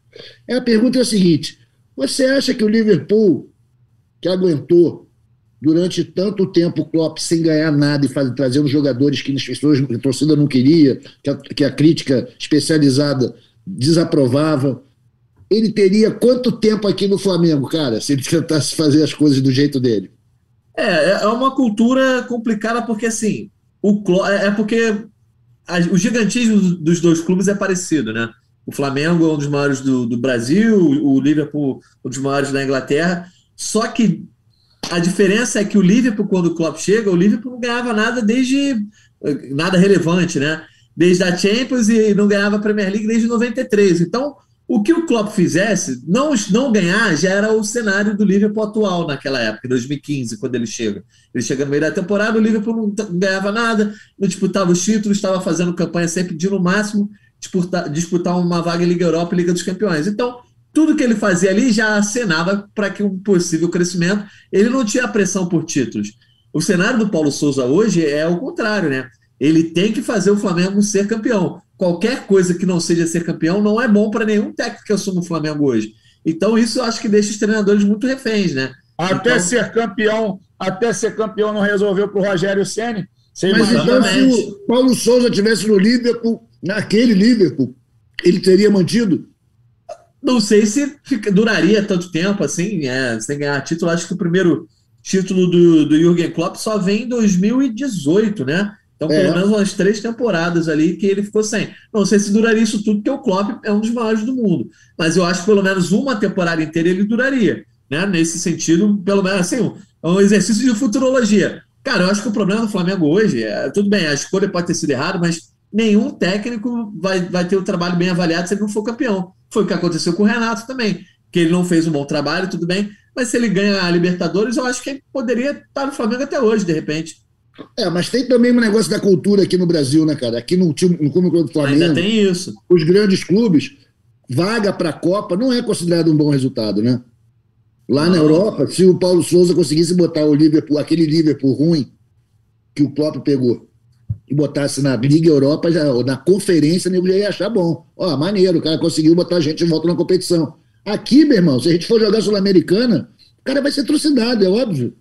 É, a pergunta é a seguinte: você acha que o Liverpool, que aguentou durante tanto tempo o Klopp sem ganhar nada e fazer, trazendo jogadores que as pessoas, a torcida não queria, que a, que a crítica especializada desaprovava, ele teria quanto tempo aqui no Flamengo, cara, se ele tentasse fazer as coisas do jeito dele? É, é uma cultura complicada porque assim, o é, é porque o gigantismo dos dois clubes é parecido, né? O Flamengo é um dos maiores do, do Brasil, o Liverpool um dos maiores da Inglaterra. Só que a diferença é que o Liverpool, quando o Klopp chega, o Liverpool não ganhava nada desde nada relevante, né? Desde a Champions e não ganhava a Premier League desde 93. Então, o que o Klopp fizesse, não, não ganhar já era o cenário do Liverpool atual naquela época, 2015, quando ele chega. Ele chega no meio da temporada, o Liverpool não ganhava nada, não disputava os títulos, estava fazendo campanha sempre de no máximo disputar, disputar uma vaga em Liga Europa e Liga dos Campeões. Então, tudo que ele fazia ali já acenava para que um possível crescimento. Ele não tinha pressão por títulos. O cenário do Paulo Souza hoje é o contrário, né? Ele tem que fazer o Flamengo ser campeão qualquer coisa que não seja ser campeão não é bom para nenhum técnico que assume o Flamengo hoje. Então isso eu acho que deixa os treinadores muito reféns, né? Até então... ser campeão, até ser campeão não resolveu para o Rogério Ceni. Mas então, se o Paulo Souza tivesse no Liverpool, naquele Liverpool, ele teria mantido? Não sei se fica, duraria tanto tempo assim, é, sem ganhar título. Acho que o primeiro título do, do Jürgen Klopp só vem em 2018, né? Então, pelo é. menos umas três temporadas ali que ele ficou sem. Não sei se duraria isso tudo, porque o Klopp é um dos maiores do mundo. Mas eu acho que pelo menos uma temporada inteira ele duraria. Né? Nesse sentido, pelo menos assim, é um exercício de futurologia. Cara, eu acho que o problema do Flamengo hoje é. Tudo bem, a escolha pode ter sido errada, mas nenhum técnico vai, vai ter o trabalho bem avaliado se ele não for campeão. Foi o que aconteceu com o Renato também, que ele não fez um bom trabalho, tudo bem. Mas se ele ganha a Libertadores, eu acho que ele poderia estar no Flamengo até hoje, de repente. É, mas tem também um negócio da cultura aqui no Brasil, né, cara? Aqui no, time, no Clube do Flamengo. Ainda tem isso. Os grandes clubes, vaga para a Copa não é considerado um bom resultado, né? Lá na Europa, se o Paulo Souza conseguisse botar o Liverpool, aquele Liverpool ruim que o Klopp pegou, e botasse na Liga Europa, já, na conferência, ele ia achar bom. Ó, maneiro, o cara conseguiu botar a gente de volta na competição. Aqui, meu irmão, se a gente for jogar Sul-Americana, o cara vai ser trucidado, é óbvio.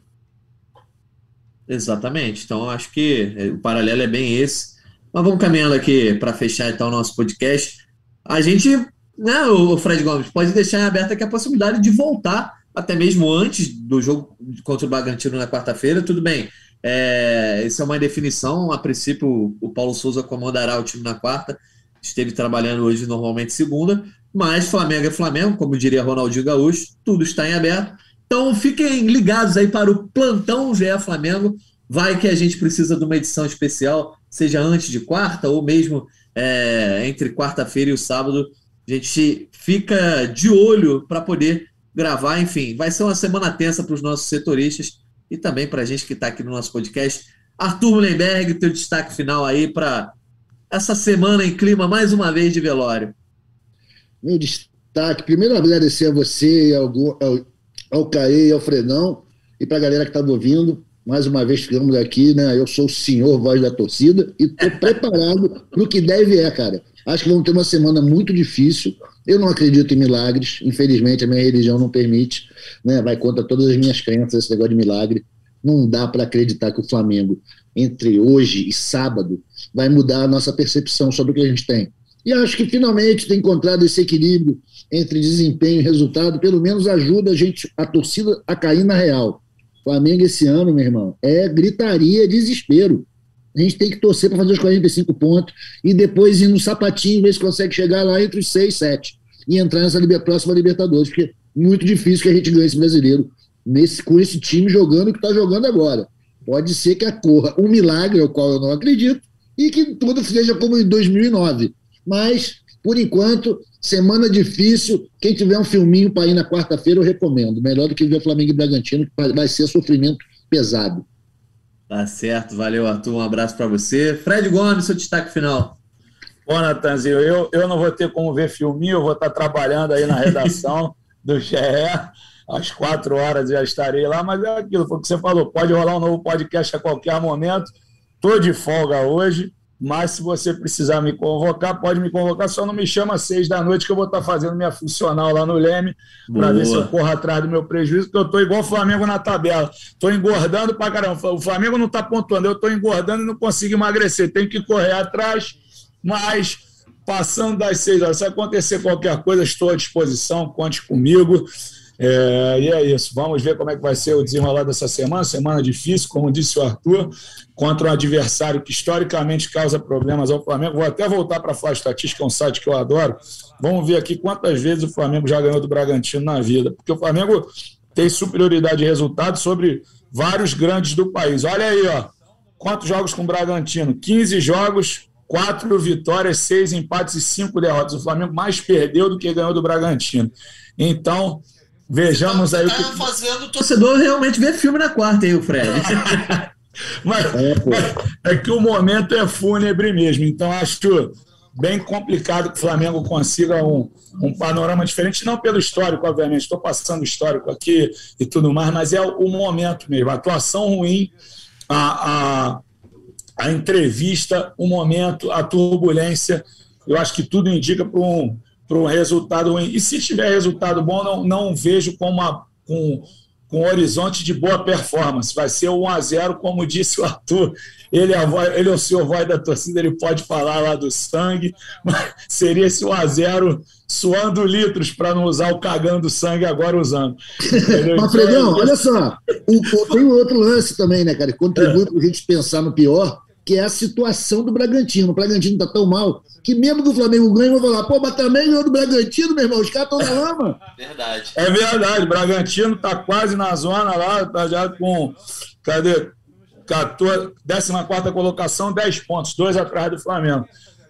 Exatamente. Então, acho que é, o paralelo é bem esse. Mas vamos caminhando aqui para fechar então o nosso podcast. A gente, né, o Fred Gomes, pode deixar em aberto aqui a possibilidade de voltar, até mesmo antes do jogo contra o Bragantino na quarta-feira. Tudo bem, É, isso é uma definição. A princípio, o Paulo Souza comandará o time na quarta. Esteve trabalhando hoje normalmente segunda. Mas Flamengo é Flamengo, como diria Ronaldinho Gaúcho, tudo está em aberto. Então fiquem ligados aí para o plantão GE Flamengo. Vai que a gente precisa de uma edição especial, seja antes de quarta ou mesmo é, entre quarta-feira e o sábado. A gente fica de olho para poder gravar. Enfim, vai ser uma semana tensa para os nossos setoristas e também para a gente que está aqui no nosso podcast. Arthur Mullenberg, teu destaque final aí para essa semana em clima mais uma vez de velório. Meu destaque, primeiro agradecer a você, ao, ao, ao Caê e ao Fredão, e para a galera que estava ouvindo. Mais uma vez ficamos aqui, né? Eu sou o senhor voz da torcida e estou preparado para o que deve é, cara. Acho que vamos ter uma semana muito difícil. Eu não acredito em milagres, infelizmente a minha religião não permite, né? Vai contra todas as minhas crenças esse negócio de milagre. Não dá para acreditar que o Flamengo, entre hoje e sábado, vai mudar a nossa percepção sobre o que a gente tem. E acho que finalmente ter encontrado esse equilíbrio entre desempenho e resultado, pelo menos ajuda a gente, a torcida, a cair na real. Flamengo esse ano, meu irmão, é gritaria, desespero. A gente tem que torcer para fazer os 45 pontos e depois ir no sapatinho, ver se consegue chegar lá entre os 6 e 7 e entrar nessa próxima Libertadores, porque é muito difícil que a gente ganhe esse brasileiro nesse, com esse time jogando o que está jogando agora. Pode ser que ocorra um milagre, ao qual eu não acredito, e que tudo seja como em 2009. Mas, por enquanto, semana difícil. Quem tiver um filminho para ir na quarta-feira, eu recomendo. Melhor do que ver Flamengo e Bragantino, que vai ser sofrimento pesado. Tá certo, valeu, Arthur. Um abraço para você. Fred Gomes, seu destaque final. Bom, Natanzinho, eu, eu não vou ter como ver filminho, eu vou estar trabalhando aí na redação do GE. Às quatro horas já estarei lá, mas é aquilo, foi o que você falou. Pode rolar um novo podcast a qualquer momento. Estou de folga hoje. Mas se você precisar me convocar, pode me convocar, só não me chama às seis da noite, que eu vou estar fazendo minha funcional lá no Leme, para ver se eu corro atrás do meu prejuízo, porque eu estou igual o Flamengo na tabela. Estou engordando para caramba. O Flamengo não está pontuando, eu estou engordando e não consigo emagrecer. Tenho que correr atrás, mas passando das seis horas, se acontecer qualquer coisa, estou à disposição, conte comigo. É, e é isso. Vamos ver como é que vai ser o desenrolar dessa semana. Semana difícil, como disse o Arthur, contra um adversário que historicamente causa problemas ao Flamengo. Vou até voltar para a Flá Estatística, é um site que eu adoro. Vamos ver aqui quantas vezes o Flamengo já ganhou do Bragantino na vida. Porque o Flamengo tem superioridade de resultado sobre vários grandes do país. Olha aí, ó. Quantos jogos com o Bragantino? 15 jogos, 4 vitórias, 6 empates e 5 derrotas. O Flamengo mais perdeu do que ganhou do Bragantino. Então, Vejamos aí tá o que. fazendo o torcedor realmente ver filme na quarta, hein, o Fred? mas, é, mas, é, que o momento é fúnebre mesmo. Então, acho bem complicado que o Flamengo consiga um, um panorama diferente, não pelo histórico, obviamente. Estou passando histórico aqui e tudo mais, mas é o momento mesmo. A atuação ruim, a, a, a entrevista, o momento, a turbulência. Eu acho que tudo indica para um para um resultado ruim. E se tiver resultado bom, não, não vejo como uma, com, com um horizonte de boa performance. Vai ser 1 a 0 como disse o Arthur. Ele é, voz, ele é o senhor voz da torcida, ele pode falar lá do sangue, mas seria esse 1 a 0 suando litros para não usar o cagando sangue agora usando. Mas, Fredão, então, olha só, o, tem um outro lance também, né, cara? Contribui é. para a gente pensar no pior que é a situação do Bragantino. O Bragantino está tão mal que mesmo que o Flamengo ganhe, vão falar, pô, mas também ganhou do Bragantino, meu irmão, os caras estão na lama. Verdade. É verdade, o Bragantino está quase na zona lá, está já com, cadê? 14, 14 colocação, 10 pontos, dois atrás do Flamengo.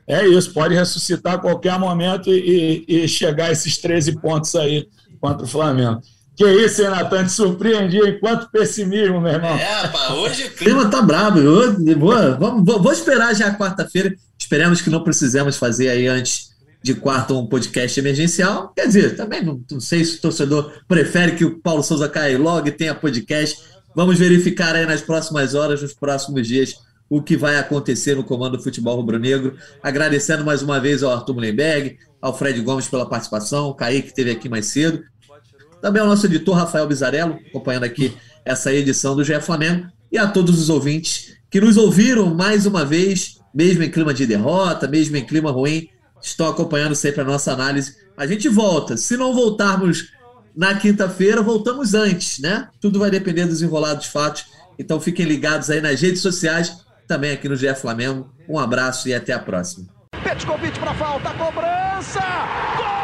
É isso, pode ressuscitar a qualquer momento e, e, e chegar a esses 13 pontos aí contra o Flamengo. Que isso, hein, Natan? Te surpreendi, hein? Quanto pessimismo, meu irmão. É, pá, hoje o clima tá brabo. Eu, vou, vou, vou esperar já quarta-feira. Esperemos que não precisemos fazer aí antes de quarta um podcast emergencial. Quer dizer, também não, não sei se o torcedor prefere que o Paulo Souza caia logo e tenha podcast. Vamos verificar aí nas próximas horas, nos próximos dias, o que vai acontecer no comando do futebol rubro-negro. Agradecendo mais uma vez ao Arthur Mullenberg, ao Fred Gomes pela participação, o Kaique que esteve aqui mais cedo também ao nosso editor Rafael Bizarello, acompanhando aqui essa edição do GE Flamengo, e a todos os ouvintes que nos ouviram mais uma vez, mesmo em clima de derrota, mesmo em clima ruim, estão acompanhando sempre a nossa análise. A gente volta. Se não voltarmos na quinta-feira, voltamos antes, né? Tudo vai depender dos enrolados fatos. Então fiquem ligados aí nas redes sociais, também aqui no GE Flamengo. Um abraço e até a próxima. Pet convite para falta, cobrança! Gol!